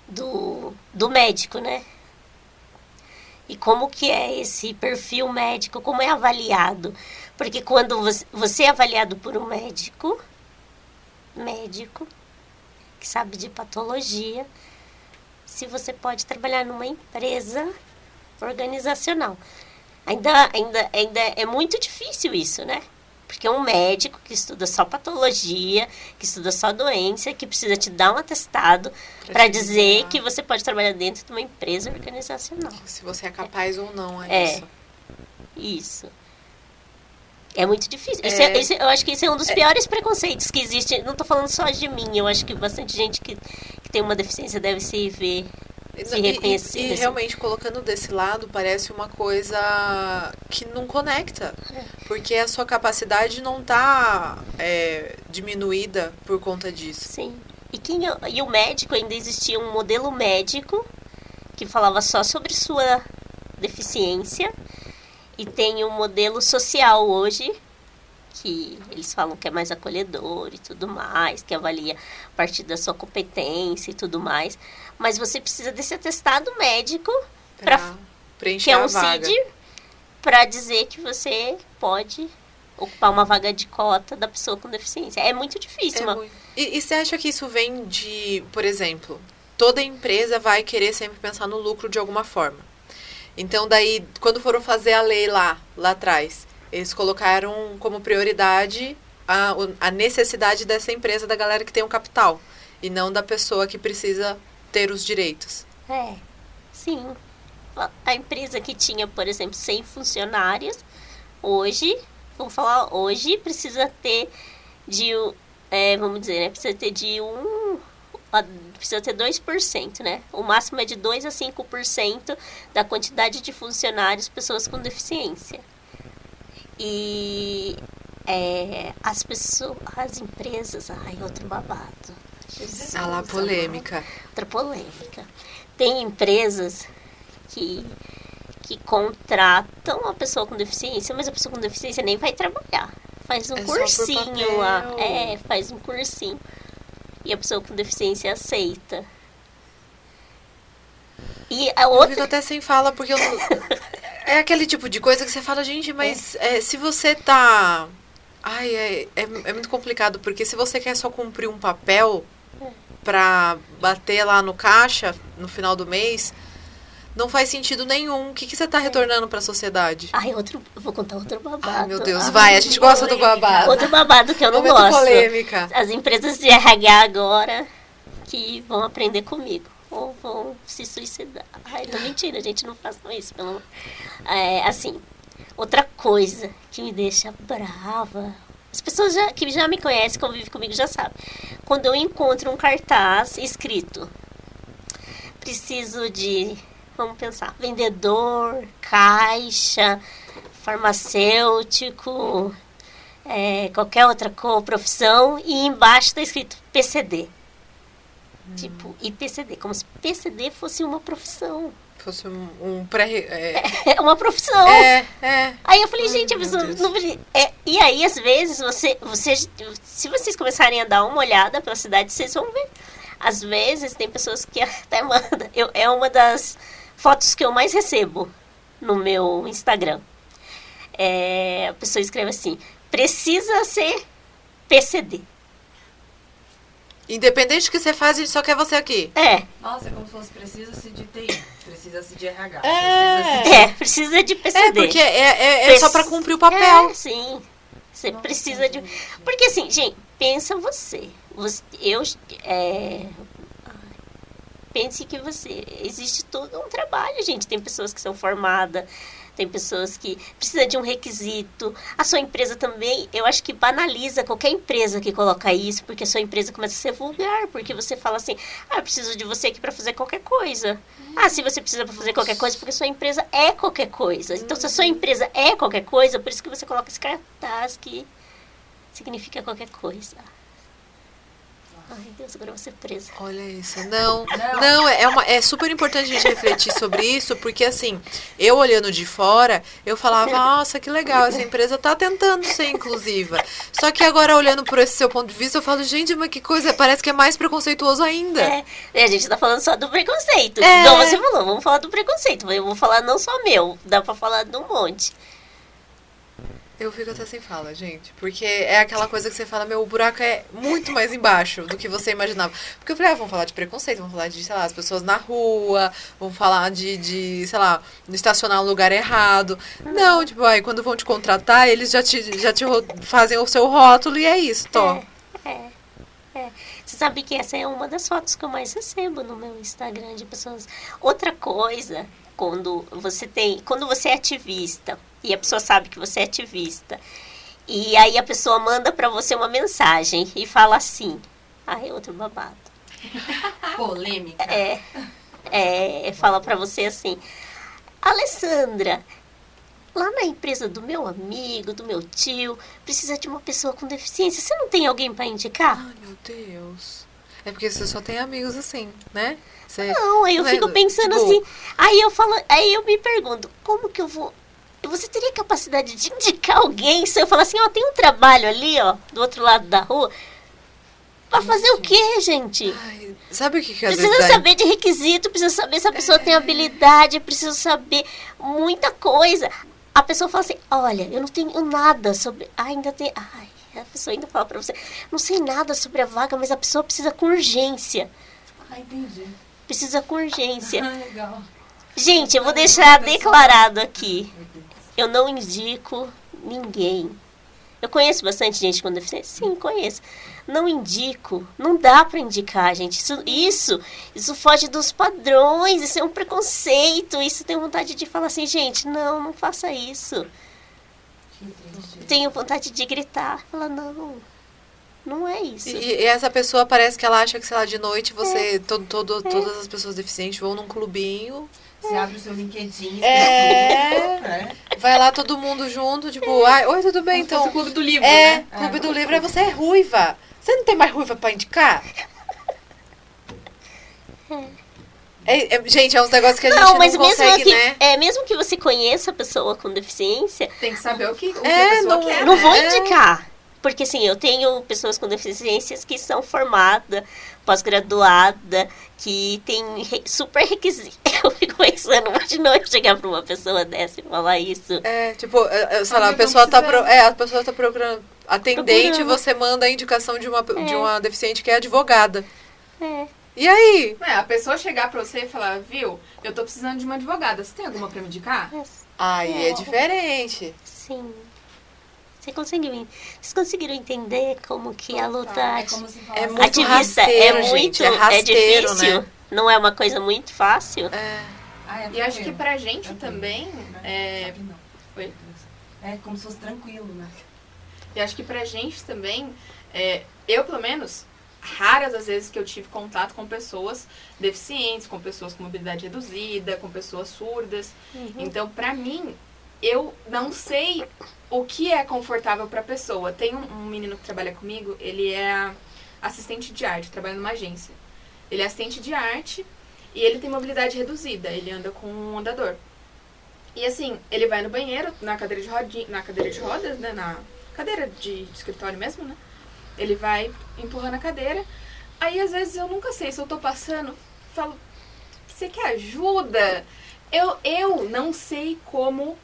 do, do médico, né? E como que é esse perfil médico, como é avaliado? Porque quando você, você é avaliado por um médico, médico, que sabe de patologia, se você pode trabalhar numa empresa organizacional. Ainda, ainda, ainda é muito difícil isso, né? Porque é um médico que estuda só patologia, que estuda só doença, que precisa te dar um atestado para dizer que você pode trabalhar dentro de uma empresa organizacional. Se você é capaz ou não, é, É. isso. Isso. É muito difícil. Isso É. é- isso- eu acho que isso é um dos piores preconceitos que existe. Não tô falando só de mim. Eu acho que bastante gente que, que tem uma deficiência deve se ver. Se E- e- E, assim. realmente, colocando desse lado, parece uma coisa que não conecta. É. Porque a sua capacidade não tá é, diminuída por conta disso. Sim. E, quem, e o médico, ainda existia um modelo médico que falava só sobre sua deficiência. E tem um modelo social hoje, que eles falam que é mais acolhedor e tudo mais, que avalia a partir da sua competência e tudo mais. Mas você precisa desse atestado médico, Pra- preencher que é a um vaga. CID, para dizer que você pode ocupar uma vaga de cota da pessoa com deficiência. É muito difícil. É uma- muito- E, e você acha que isso vem de, por exemplo, toda empresa vai querer sempre pensar no lucro de alguma forma. Então, daí, quando foram fazer a lei lá, lá atrás, eles colocaram como prioridade a, a necessidade dessa empresa, da galera que tem o capital, e não da pessoa que precisa ter os direitos. É, sim. A- empresa que tinha, por exemplo, 100 funcionários, hoje, vamos falar, hoje precisa ter de, um, é, vamos dizer, né, precisa ter de um, precisa ter 2%, né? O máximo é de 2 a 5% da quantidade de funcionários, pessoas com deficiência. E é, as pessoas, as empresas, ai, outro babado. Jesus Ah lá, polêmica. outra polêmica. Tem empresas que, que contratam a pessoa com deficiência, mas a pessoa com deficiência nem vai trabalhar. Faz um É cursinho lá. É, faz um cursinho. E a pessoa com deficiência aceita. E a Eu outra. fico até sem fala, porque eu não... É aquele tipo de coisa que você fala, gente, mas é, se você tá. Ai, é, é, é muito complicado, porque se você quer só cumprir um papel pra bater lá no caixa no final do mês, não faz sentido nenhum. O que, que você tá retornando pra sociedade? Ai, outro. Eu vou contar outro babado. Ai, meu Deus, Ai, vai, a gente gosta do babado. Outro babado que eu não Momento gosto. polêmica. As empresas de RH agora que vão aprender comigo. Ou vão se suicidar. Ai, não, mentira, gente, não façam isso, pelo amor. É, assim, outra coisa que me deixa brava. As pessoas já, que já me conhecem, convivem comigo, já sabem. Quando eu encontro um cartaz escrito, preciso de, vamos pensar, vendedor, caixa, farmacêutico, é, qualquer outra profissão, e embaixo está escrito PCD. Tipo, IPCD, como se PCD fosse uma profissão. Fosse um, um pré. É, É uma profissão. é, é. Aí eu falei, gente, a meu pessoa Deus. não. É, e aí, às vezes, você, você. Se vocês começarem a dar uma olhada pela cidade, vocês vão ver. Às vezes, tem pessoas que até mandam. Eu, é uma das fotos que eu mais recebo no meu Instagram. É, a pessoa escreve assim: precisa ser PCD. Independente do que você faz, a gente só quer você aqui. É, Nossa, é como se fosse precisa-se de TI, precisa-se de RH. É. precisa-se de- é, precisa de PCD. É, porque é, é, é só pra cumprir o papel. É, sim. Você precisa de. Porque assim, gente, pensa você. você eu. Pense que você. Existe todo um trabalho, gente. Tem pessoas que são formadas, tem pessoas que precisam de um requisito. A sua empresa também, eu acho que banaliza qualquer empresa que coloca isso, porque a sua empresa começa a ser vulgar, porque você fala assim: ah, eu preciso de você aqui para fazer qualquer coisa. Ah, se você precisa pra fazer qualquer coisa, porque sua empresa é qualquer coisa. Então, se a sua empresa é qualquer coisa, por isso que você coloca esse cartaz que significa qualquer coisa. Ai, Deus, agora eu vou ser presa. Olha isso. Não, Não. não, é, uma, é super importante a gente refletir sobre isso, porque assim, eu olhando de fora, eu falava, nossa, que legal, essa empresa tá tentando ser inclusiva. Só que agora, olhando por esse seu ponto de vista, eu falo, gente, mas que coisa, parece que é mais preconceituoso ainda. É, e a gente tá falando só do preconceito. É. Igual você falou, vamos falar do preconceito. Eu vou falar não só meu, dá pra falar de um monte. Eu fico até sem fala, gente. Porque é aquela coisa que você fala, meu, o buraco é muito mais embaixo do que você imaginava. Porque eu falei, ah, vamos falar de preconceito, vamos falar de, sei lá, as pessoas na rua, vamos falar de, de sei lá, estacionar no lugar errado. Não, tipo, aí quando vão te contratar, eles já te, já te fazem o seu rótulo e é isso, Tó. É, é. Você sabe que essa é uma das fotos que eu mais recebo no meu Instagram de pessoas. Outra coisa, quando você tem, quando você é ativista e a pessoa sabe que você é ativista E aí a pessoa manda pra você uma mensagem e fala assim. Ai, outro babado. Polêmica. É, é, fala pra você assim, Alessandra, lá na empresa do meu amigo, do meu tio, precisa de uma pessoa com deficiência. Você não tem alguém pra indicar? Ai, meu Deus. É porque você só tem amigos assim, né? Você... Não, aí eu Mas, fico pensando tipo- assim. Aí eu falo, aí eu me pergunto, como que eu vou. Você teria capacidade de indicar alguém se eu falar assim, ó, tem um trabalho ali, ó, do outro lado da rua. Pra fazer o quê, gente? Ai, sabe o que, que às Precisa vezes dá- saber de requisito, precisa saber se a pessoa tem habilidade, precisa saber muita coisa. A pessoa fala assim, olha, eu não tenho nada sobre. Ah, ainda tem. Ai, a pessoa ainda fala pra você, não sei nada sobre a vaga, mas a pessoa precisa com urgência. Ah, entendi. Precisa com urgência. Ah, legal. Gente, eu vou deixar declarado aqui. Eu não indico ninguém. Eu conheço bastante gente com deficiência? Sim, conheço. Não indico. Não dá pra indicar, gente. Isso, isso, isso foge dos padrões. Isso é um preconceito. Isso tem vontade de falar assim, gente, não, não faça isso. Tenho vontade de gritar. Falar, não, não é isso. E, e essa pessoa parece que ela acha que, sei lá, de noite você. Todo, todo, Todas as pessoas deficientes vão num clubinho. Você abre o seu LinkedIn. É. né? Vai lá todo mundo junto, tipo, ai, oi, tudo bem, Como então. o clube do livro, É, né? Clube do Livro, aí você é ruiva. Você não tem mais ruiva pra indicar? É, é, gente, é uns negócios que a gente Não, não, mas mesmo consegue, que, né? é, mesmo que você conheça a pessoa com deficiência, Tem que saber o que, o que É, a pessoa não- quer. Não né? vou É. indicar. Porque assim, eu tenho pessoas com deficiências que são formadas, pós-graduada, que tem re- super requisito. Eu fico pensando, imagina eu chegar pra uma pessoa dessa e falar isso. É, tipo, é, é, sei lá, a pessoa tá, pro, é, a pessoa tá procurando atendente, Procurando. você manda a indicação de uma, de É. uma deficiente que é advogada. É. E aí? É, a pessoa chegar pra você e falar, viu, eu tô precisando de uma advogada. Você tem alguma pra me indicar? Aí é diferente. Sim. Você conseguiu, vocês conseguiram entender como que a luta É ati- como se É ativista rasteiro, é gente, muito é é, rasteiro, difícil? né? Não é uma coisa muito fácil? É. Ah, é E acho que pra gente Tranquilo. também, Né? é. Oi? É como se fosse tranquilo, né? E acho que pra gente também, é, eu pelo menos, raras as vezes que eu tive contato com pessoas deficientes, com pessoas com mobilidade reduzida, com pessoas surdas. Então, pra mim, eu não sei o que é confortável pra pessoa. Tem um, um menino que trabalha comigo, ele é assistente de arte, trabalha numa agência. Ele é assistente de arte e ele tem mobilidade reduzida, ele anda com um andador. E assim, ele vai no banheiro, na cadeira de, rodinha, na cadeira de rodas, né? Na cadeira de, de escritório mesmo, né? Ele vai empurrando a cadeira. Aí às vezes eu nunca sei se eu tô passando, falo, você quer ajuda? Eu, eu não sei como.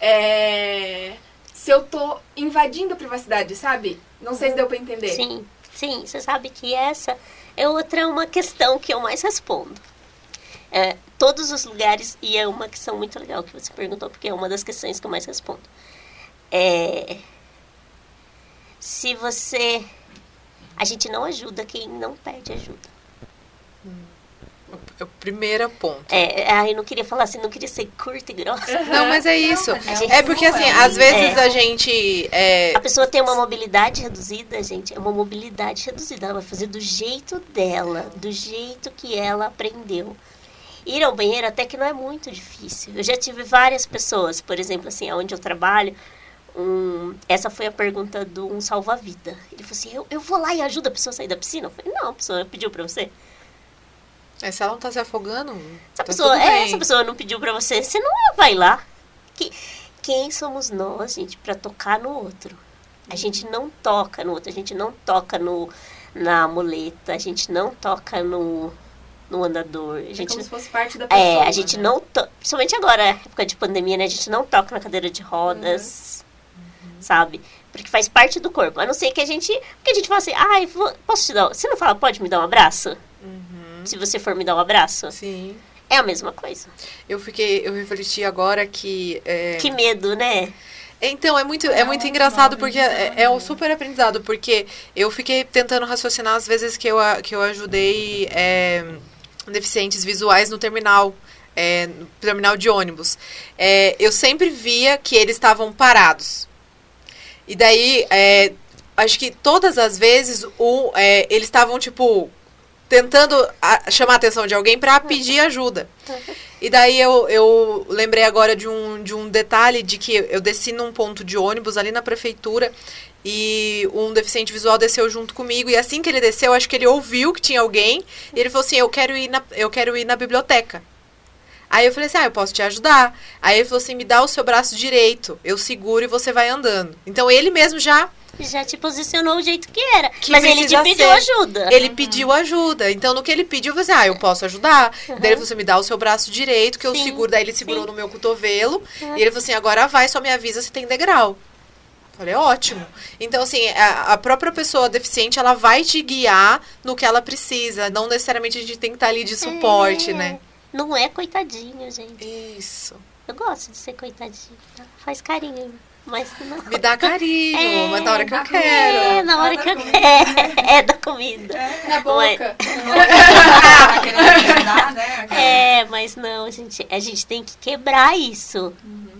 É, se eu tô invadindo a privacidade, sabe? Não sei se deu pra entender. Sim, sim. Você sabe que essa é outra uma questão que eu mais respondo. É, todos os lugares, e é uma questão muito legal que você perguntou, porque é uma das questões que eu mais respondo. É, se você. A gente não ajuda quem não pede ajuda. É o primeiro ponto. É, é, ai, eu não queria falar assim, não queria ser curta e grossa. Não, mas é isso. mas É porque, assim, É. às vezes a gente. é, A pessoa tem uma mobilidade reduzida, gente, é uma mobilidade reduzida. Ela vai fazer do jeito dela, do jeito que ela aprendeu. Ir ao banheiro até que não é muito difícil. Eu já tive várias pessoas, por exemplo, assim, onde eu trabalho, um, essa foi a pergunta de um salva-vida. Ele falou assim, eu, eu vou lá e ajudo a pessoa a sair da piscina? Eu falei, não, a pessoa pediu pra você. É, se ela não tá se afogando. Se tá pessoa, tudo é, essa pessoa não pediu pra você, você não vai lá. Que, quem somos nós, gente, pra tocar no outro? A gente não toca no outro, a gente não toca no, na muleta, a gente não toca no, no andador. A É gente, como se fosse parte da pessoa. é, a gente né? não toca, principalmente agora, época de pandemia, né? A gente não toca na cadeira de rodas, sabe? Porque faz parte do corpo. A não ser que a gente. Porque a gente fala assim, ai, vou- posso te dar. Você não fala, pode me dar um abraço? Uhum, Se você for me dar um abraço? Sim. É a mesma coisa. Eu fiquei, eu refleti agora que. é, Que medo, né? Então, é muito, é É muito um engraçado porque é, é um super aprendizado, porque eu fiquei tentando raciocinar as vezes que eu, que eu ajudei é, deficientes visuais no terminal, é, no terminal de ônibus. É, eu sempre via que eles estavam parados. E daí, é, acho que todas as vezes o, é, eles estavam, tipo, tentando a- chamar a atenção de alguém pra pedir ajuda. E daí eu, eu lembrei agora de um, de um detalhe de que eu desci num ponto de ônibus ali na prefeitura e um deficiente visual desceu junto comigo. E assim que ele desceu, acho que ele ouviu que tinha alguém. E ele falou assim: Eu quero ir na, eu quero ir na biblioteca. Aí eu falei assim: Ah, eu posso te ajudar. Aí ele falou assim: Me dá o seu braço direito. Eu seguro e você vai andando. Então ele mesmo já Já te posicionou o jeito que era. Que Mas ele te pediu ser. ajuda. Ele pediu ajuda. Então, no que ele pediu, eu falei assim, ah, eu posso ajudar. Daí ele falou assim, me dá o seu braço direito, que eu Sim, seguro. Daí ele segurou sim. no meu cotovelo. E ele falou assim, agora vai, só me avisa se tem degrau. Falei, ótimo. Então, assim, a, a própria pessoa deficiente, ela vai te guiar no que ela precisa. Não necessariamente a gente tem que estar ali de suporte, É. né? Não é coitadinho, gente. Isso. Eu gosto de ser coitadinho. tá? Faz carinho. Mas não. Me dá carinho, É, mas na hora que eu É, quero. na hora que eu quero. É da comida. Na Não é- boca. Querendo ajudar, né? É, mas não, gente, a gente tem que quebrar isso.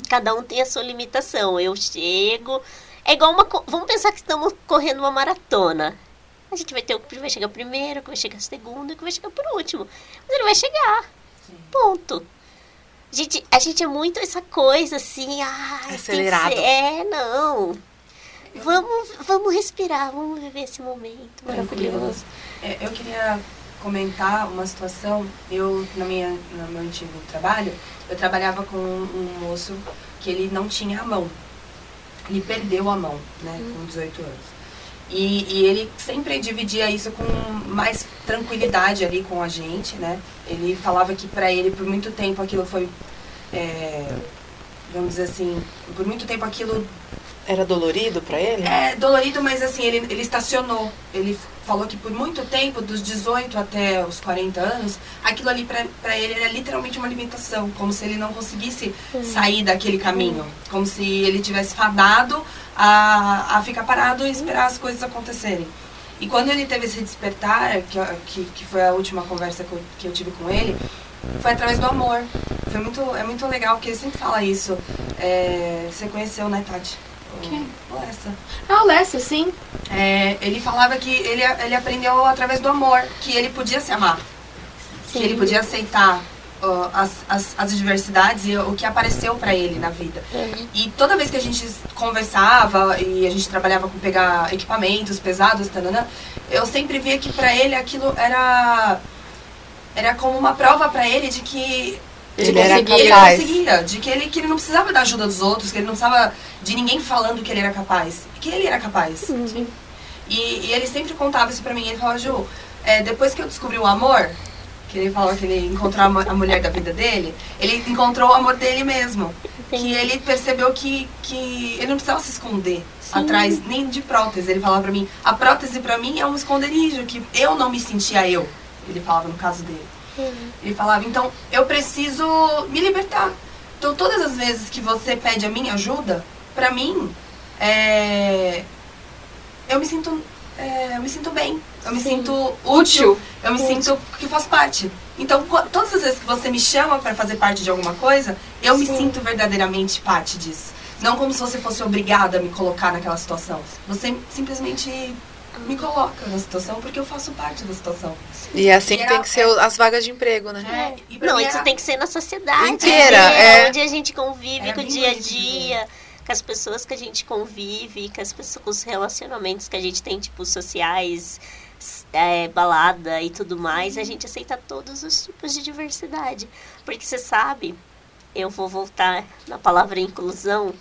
Cada um tem a sua limitação. Eu chego. É igual uma. Vamos pensar que estamos correndo uma maratona. A gente vai ter o que vai chegar primeiro, o que vai chegar segundo e o que vai chegar por último. Mas ele vai chegar. Ponto. A gente, a gente é muito essa coisa assim, ah, Acelerado. É, não. Vamos, vamos respirar, vamos viver esse momento maravilhoso. É, eu queria comentar uma situação. Eu, na minha, no meu antigo trabalho, eu trabalhava com um moço que ele não tinha a mão. Ele perdeu a mão, né, com 18 anos. E, e ele sempre dividia isso com mais tranquilidade ali com a gente, né? Ele falava que pra ele, por muito tempo, aquilo foi... é, vamos dizer assim, por muito tempo aquilo Era dolorido pra ele? é dolorido, mas assim, ele, ele estacionou. Ele falou que por muito tempo, dos 18 até os 40 anos, aquilo ali pra, pra ele era literalmente uma limitação. Como se ele não conseguisse sair daquele caminho. Como se ele tivesse fadado a, a ficar parado e esperar as coisas acontecerem. E quando ele teve esse despertar, que, que, que foi a última conversa que eu, que eu tive com ele, foi através do amor. Foi muito, é muito legal, porque ele sempre fala isso. É, você conheceu, né, Tati? O- Quem? o Essa. Ah, o Lessa, sim. É, ele falava que ele, ele aprendeu através do amor, que ele podia se amar, que ele podia aceitar ó, as, as, as diversidades e o que apareceu pra ele na vida. E toda vez que a gente conversava e a gente trabalhava com pegar equipamentos pesados, tanana, eu sempre via que pra ele aquilo era era como uma prova pra ele de que de Ele era ele conseguia, de que ele, que ele não precisava da ajuda dos outros, que ele não precisava de ninguém falando que ele era capaz, que ele era capaz. E, e ele sempre contava isso pra mim. Ele falava, Ju, é, depois que eu descobri o amor, que ele falou que ele encontrou a, mu- a mulher da vida dele, ele encontrou o amor dele mesmo. Que ele percebeu que, que ele não precisava se esconder atrás nem de prótese. Ele falava pra mim, a prótese pra mim é um esconderijo, que eu não me sentia eu. Ele falava no caso dele. Ele falava, então eu preciso me libertar. Então todas as vezes que você pede a minha ajuda, pra mim, é, eu me sinto é, eu me sinto bem, eu me sinto útil, eu me sinto que faço parte. Então, todas as vezes que você me chama para fazer parte de alguma coisa, eu me sinto verdadeiramente parte disso. Não como se você fosse obrigada a me colocar naquela situação. Você simplesmente me coloca na situação porque eu faço parte da situação. E é assim que E tem era- que ser as vagas de emprego, né? É, e Não, isso era- tem que ser na sociedade. Inteira, né? é. Onde a gente convive Era com o dia a dia, com as pessoas que a gente convive, com, as pessoas, com os relacionamentos que a gente tem, tipo, sociais, é, balada e tudo mais. A gente aceita todos os tipos de diversidade. Porque você sabe, eu vou voltar na palavra inclusão.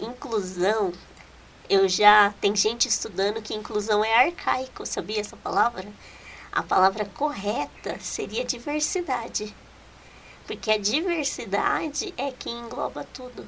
Inclusão, eu já. Tem gente estudando que inclusão é arcaico, sabia essa palavra? A palavra correta seria diversidade. Porque a diversidade é que engloba tudo.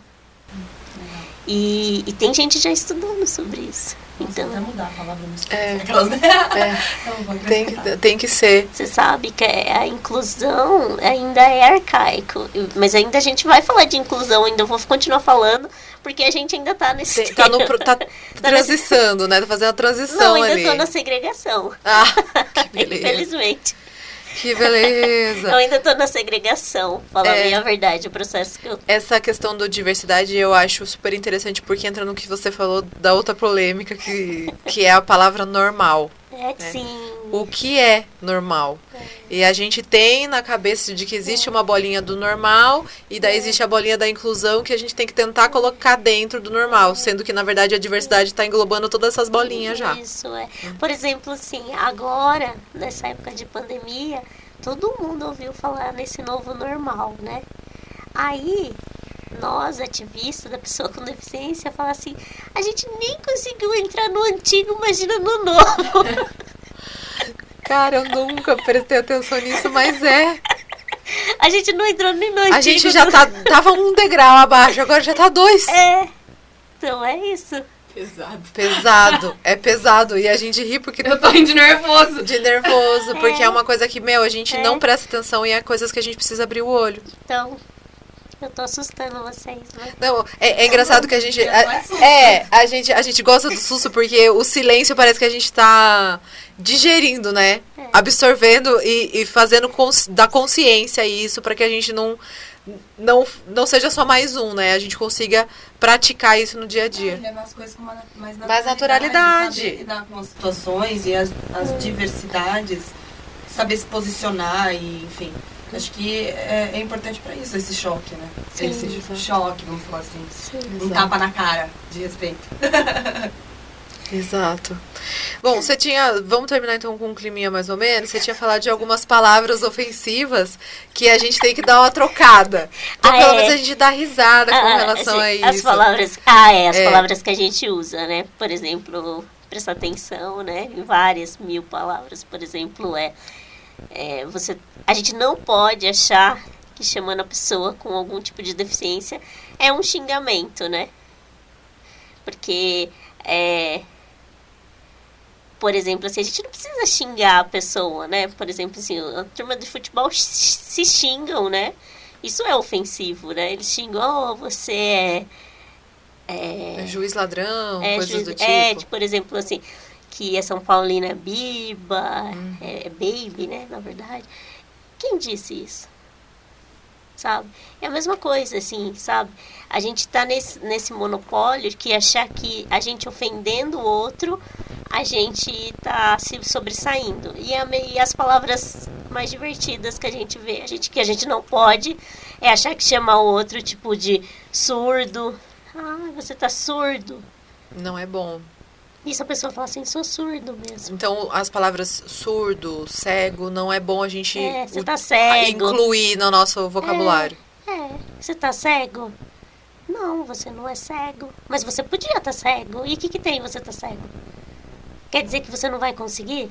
E, e tem gente já estudando sobre isso. Nossa, Então, mudar a palavra no É. Aquelas, né? É, vou tem, que- tem que ser. você sabe que a inclusão ainda é arcaico. Mas ainda a gente vai falar de inclusão, ainda vou continuar falando, porque a gente ainda tá nesse. Tem- tá no, tá nesse- transitando, né? Tá fazendo a transição Não, ainda ali. tô na segregação. Ah, que beleza. Infelizmente. Que beleza. Eu ainda tô na segregação, falar É. bem a verdade, o processo que eu Essa questão do diversidade eu acho super interessante porque entra no que você falou da outra polêmica que, que é a palavra normal. É, sim. O que é normal? E a gente tem na cabeça de que existe uma bolinha do normal e daí existe a bolinha da inclusão que a gente tem que tentar colocar dentro do normal, sendo que na verdade a diversidade está englobando todas essas bolinhas já. Isso é. Por exemplo, assim, agora, nessa época de pandemia, todo mundo ouviu falar nesse novo normal, né? Aí, nós, ativistas da pessoa com deficiência, fala assim, a gente nem conseguiu entrar no antigo, imagina no novo. Cara, eu nunca prestei atenção nisso, mas é. A gente não entrou nem no antigo. A gente já tá, tava um degrau abaixo, agora já tá dois. É. Então é isso. Pesado. Pesado, é pesado. E a gente ri porque Eu tô indo de nervoso. de nervoso, porque é uma coisa que, meu, a gente É. não presta atenção e é coisas que a gente precisa abrir o olho. Então, eu tô assustando vocês, né? Não, é, é engraçado que a gente. Não é susto. É, a gente, a gente gosta do susto porque o silêncio parece que a gente tá digerindo, né? É. Absorvendo e, e fazendo cons, da consciência isso para que a gente não, não, não seja só mais um, né? A gente consiga praticar isso no dia a dia. Levar as coisas com mais Mais naturalidade. Saber lidar com as situações e as, as diversidades, saber se posicionar e, enfim. Acho que é, é importante pra isso, esse choque, né? Sim, esse exato. choque, vamos falar assim. Sim. Um tapa na cara de respeito. Exato. Bom, você tinha. Vamos terminar então com um climinha mais ou menos. Você tinha falado de algumas palavras ofensivas que a gente tem que dar uma trocada. Então, Ah, pelo é. menos a gente dá risada com Ah, relação assim, a As isso. palavras. Ah, é, as É. palavras que a gente usa, né? Por exemplo, prestar atenção, né? Em várias mil palavras. Por exemplo, é, é você. A gente não pode achar que chamando a pessoa com algum tipo de deficiência é um xingamento, né? Porque é. Por exemplo, assim, a gente não precisa xingar a pessoa, né? Por exemplo, assim, a turma de futebol se xingam, né? Isso é ofensivo, né? Eles xingam, oh, você é. É, Juiz ladrão, é, coisas juiz- do tipo. é, tipo, por exemplo, assim, que é São Paulina é biba, Uhum. é, é baby, né? Na verdade. Quem disse isso? Sabe? É a mesma coisa, assim, sabe? A gente tá nesse, nesse monopólio que achar que a gente ofendendo o outro, a gente tá se sobressaindo. E, a e as palavras mais divertidas que a gente vê, a gente, que a gente não pode, é achar que chamar o outro, tipo, de surdo. Ah, você tá surdo. Não é bom. Isso a pessoa fala assim, sou surdo mesmo. Então, as palavras surdo, cego, não é bom a gente É, tá incluir no nosso vocabulário. É, você tá cego? Não, você não é cego. Mas você podia estar cego. E o que, que tem você tá cego? Quer dizer que você não vai conseguir?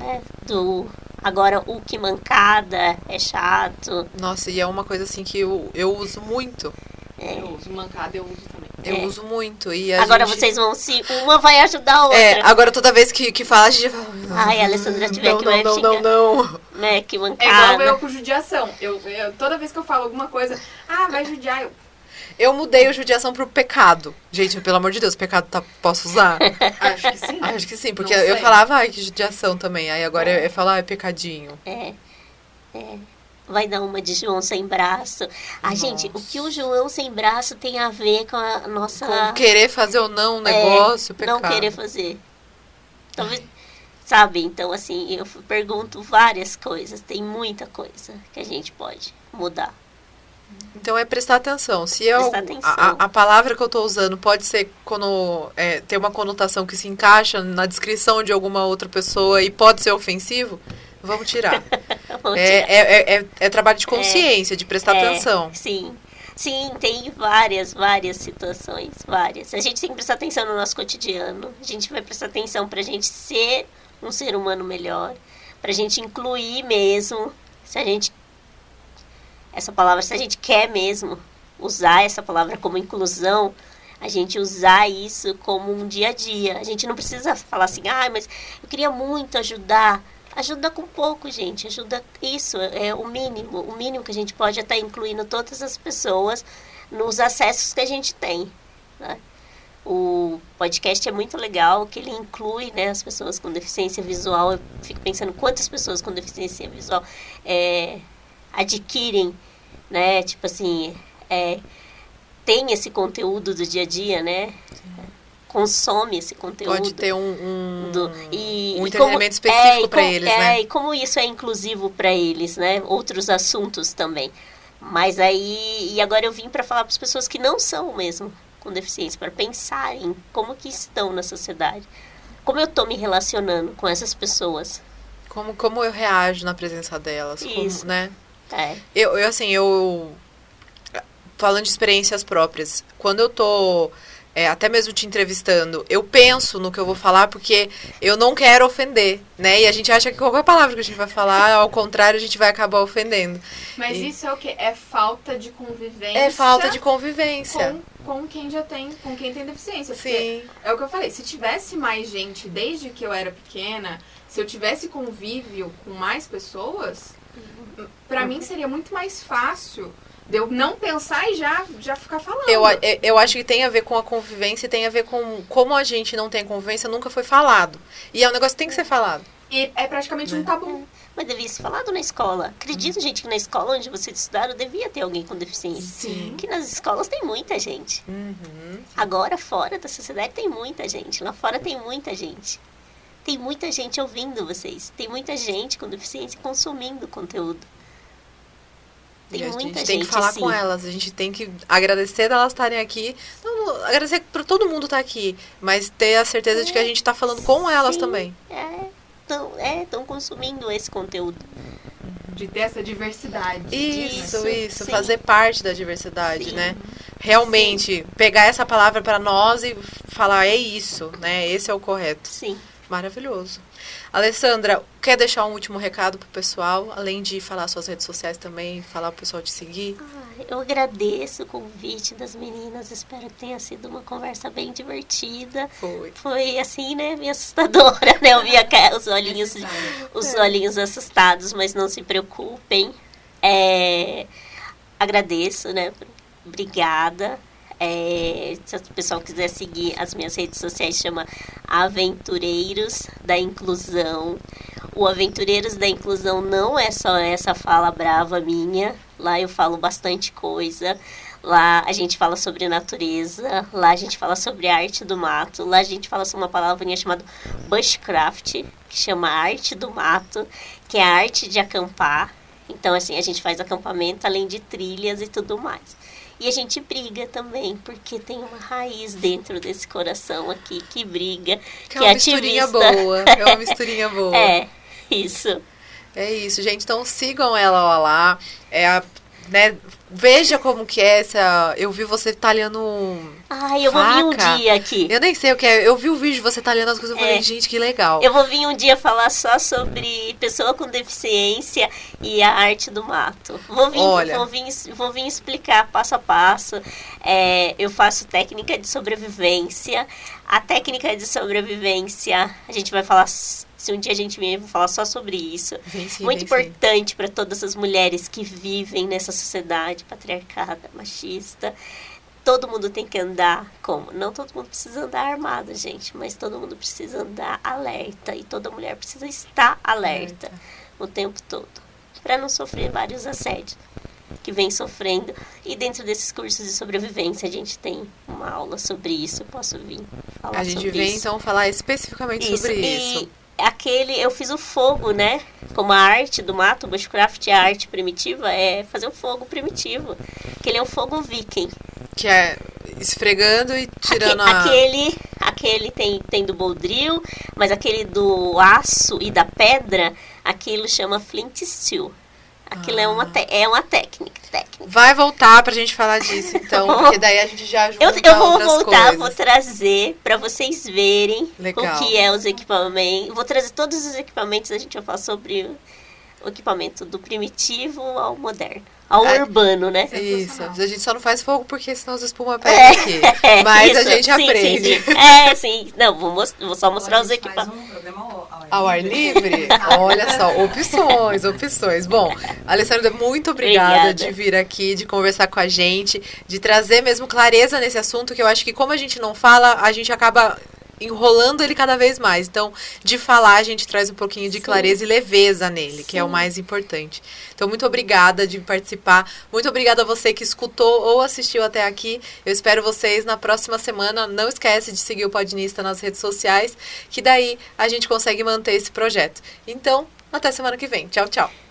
É, do... Agora, o que mancada é chato. Nossa, e é uma coisa assim que eu, eu uso muito. É. Eu uso mancada, eu uso também. Eu É. uso muito. E a Agora gente- vocês vão se... Uma vai ajudar a outra. É, agora toda vez que, que fala, a gente fala. Ai, a Alessandra tiver não, que não, não, não, não. Né, que É igual mancada. eu com judiação. Eu, eu- toda vez que eu falo alguma coisa, ah, vai judiar, eu. Eu mudei o judiação pro pecado. Gente, pelo amor de Deus, pecado tá, posso usar? Acho que sim. Acho que sim, porque Não eu falava, ai, que judiação também. Aí agora eu, eu falo, ai, pecadinho. É, é. Vai dar uma de João sem braço. Ah, gente, o que o João sem braço tem a ver com a nossa. Com querer fazer ou não um é, negócio, pecado. Não querer fazer. Talvez. Sabe? Então, assim, eu pergunto várias coisas. Tem muita coisa que a gente pode mudar. Então é prestar atenção. Se eu, Prestar atenção. A, a palavra que eu tô usando pode ser quando é, ter uma conotação que se encaixa na descrição de alguma outra pessoa e pode ser ofensivo, vamos tirar. Vamos é, tirar. é, é, é- é trabalho de consciência, de prestar É, atenção. Sim. Sim, tem várias, várias situações, várias. A gente tem que prestar atenção no nosso cotidiano. A gente vai prestar atenção pra gente ser um ser humano melhor, pra gente incluir mesmo. Se a gente essa palavra, se a gente quer mesmo usar essa palavra como inclusão, a gente usar isso como um dia a dia. A gente não precisa falar assim, ah, mas eu queria muito ajudar. Ajuda com pouco, gente. Ajuda isso, é o mínimo. O mínimo que a gente pode é estar incluindo todas as pessoas nos acessos que a gente tem. né? O podcast é muito legal, que ele inclui né, as pessoas com deficiência visual. Eu fico pensando quantas pessoas com deficiência visual é, adquirem, né? Tipo assim, é, tem esse conteúdo do dia a dia, né? Consome esse conteúdo. Pode ter um, um, do, e, um como- entretenimento específico é, para como- eles, é, né? E como isso é inclusivo para eles, né? Outros assuntos também. Mas aí, e agora eu vim para falar para as pessoas que não são mesmo com deficiência, para pensarem como que estão na sociedade. Como eu tô me relacionando com essas pessoas. Como, como eu reajo na presença delas, como, Isso. né? É, Eu, eu, assim, eu. Falando de experiências próprias, quando eu tô é, até mesmo te entrevistando, eu penso no que eu vou falar porque eu não quero ofender, né? E a gente acha que qualquer palavra que a gente vai falar, ao contrário, a gente vai acabar ofendendo. Mas E- isso é o que? É falta de convivência. É falta de convivência. com, com quem já tem, com quem tem deficiência. Porque Sim. é o que eu falei, se tivesse mais gente desde que eu era pequena, se eu tivesse convívio com mais pessoas, pra mim seria muito mais fácil de eu não pensar e já, já ficar falando. Eu, é- eu acho que tem a ver com a convivência e tem a ver com como a gente não tem convivência, nunca foi falado. E é um negócio que tem que ser falado. E é praticamente Né? um tabu. mas devia ser falado na escola. Acredito, gente, que na escola onde vocês estudaram devia ter alguém com deficiência. Sim. Que nas escolas tem muita gente. Uhum. Agora, fora da sociedade, tem muita gente. Lá fora tem muita gente. Tem muita gente ouvindo vocês. Tem muita gente com deficiência consumindo conteúdo. Tem a muita gente gente, tem que falar sim. com elas, a gente tem que agradecer delas estarem aqui. Não, não, agradecer para todo mundo estar aqui, mas ter a certeza de que a gente está falando com elas Sim, também. É, estão é, tão consumindo esse conteúdo. De ter essa diversidade. Isso, Isso, isso, sim. fazer parte da diversidade, Sim. né? Realmente pegar essa palavra para nós e falar é isso, né? Esse é o correto. Sim. Maravilhoso. Alessandra, quer deixar um último recado pro pessoal, além de falar suas redes sociais também, falar pro pessoal te seguir? Ah, eu agradeço o convite das meninas. Espero que tenha sido uma conversa bem divertida. Foi. Foi assim, né? Meio assustadora, né? Eu vi os olhinhos, os olhinhos assustados, mas não se preocupem. É, agradeço, né? Obrigada. É, se o pessoal quiser seguir as minhas redes sociais, chama Aventureiros da Inclusão. O Aventureiros da Inclusão não é só essa fala brava minha. Lá eu falo bastante coisa. Lá a gente fala sobre natureza, lá a gente fala sobre arte do mato, lá a gente fala sobre uma palavrinha chamada bushcraft, que chama arte do mato, que é a arte de acampar. Então, assim, a gente faz acampamento além de trilhas e tudo mais. E a gente briga também, porque tem uma raiz dentro desse coração aqui que briga, Que que, é uma é misturinha ativista. boa. É uma misturinha boa. É, isso. É isso, gente. Então sigam ela lá. É a, né, veja como que é essa. Eu vi você talhando. Ai, eu vou vir um Faca. dia aqui. Eu nem sei o que é. Eu vi o vídeo de você talhando as coisas. Eu falei, É. gente, que legal. Eu vou vir um dia falar só sobre pessoa com deficiência e a arte do mato. Vou vir, Olha. vou vir, vou vir explicar passo a passo. É, eu faço técnica de sobrevivência. A técnica de sobrevivência, a gente vai falar. Se um dia a gente vier, eu vou falar só sobre isso. Vem sim, Muito importante para todas as mulheres que vivem nessa sociedade patriarcada, machista. Todo mundo tem que andar como? Não todo mundo precisa andar armado, gente, mas todo mundo precisa andar alerta e toda mulher precisa estar alerta o tempo todo para não sofrer vários assédios que vem sofrendo. E dentro desses cursos de sobrevivência, a gente tem uma aula sobre isso. Eu posso vir falar A gente sobre vem isso. então falar especificamente sobre e isso. Aquele, eu fiz o fogo, né? Como a arte do mato, o bushcraft, a arte primitiva, é fazer um fogo primitivo. Que ele é um fogo viking. Que é esfregando e tirando Aque- a. Aquele, aquele tem, tem do boldril, mas aquele do aço e da pedra, aquilo chama flint steel. Aquilo é, uma Ah. é uma técnica, técnica. Vai voltar pra gente falar disso, então, porque daí a gente já junta Eu, eu vou voltar, coisas. vou trazer pra vocês verem Legal. o que é os equipamentos. Vou trazer todos os equipamentos, a gente vai falar sobre o, equipamento do primitivo ao moderno, ao É. urbano, né? Isso, a gente só não faz fogo porque senão as espumas pegam aqui. É, Mas a isso. gente Sim, aprende. Sim, sim. É, sim. Não, vou, mos- vou só mostrar a os equipamentos. um Ao ar livre? Olha só, opções, opções. Bom, Alessandra, muito obrigada, Obrigada. de vir aqui, de conversar com a gente, de trazer mesmo clareza nesse assunto, que eu acho que como a gente não fala, a gente acaba enrolando ele cada vez mais. Então, de falar, a gente traz um pouquinho de clareza e leveza nele, que é o mais importante. Então, muito obrigada de participar. Muito obrigada a você que escutou ou assistiu até aqui. Eu espero vocês na próxima semana. Não esquece de seguir o Podnista nas redes sociais, que daí a gente consegue manter esse projeto. Então, até semana que vem. Tchau, tchau.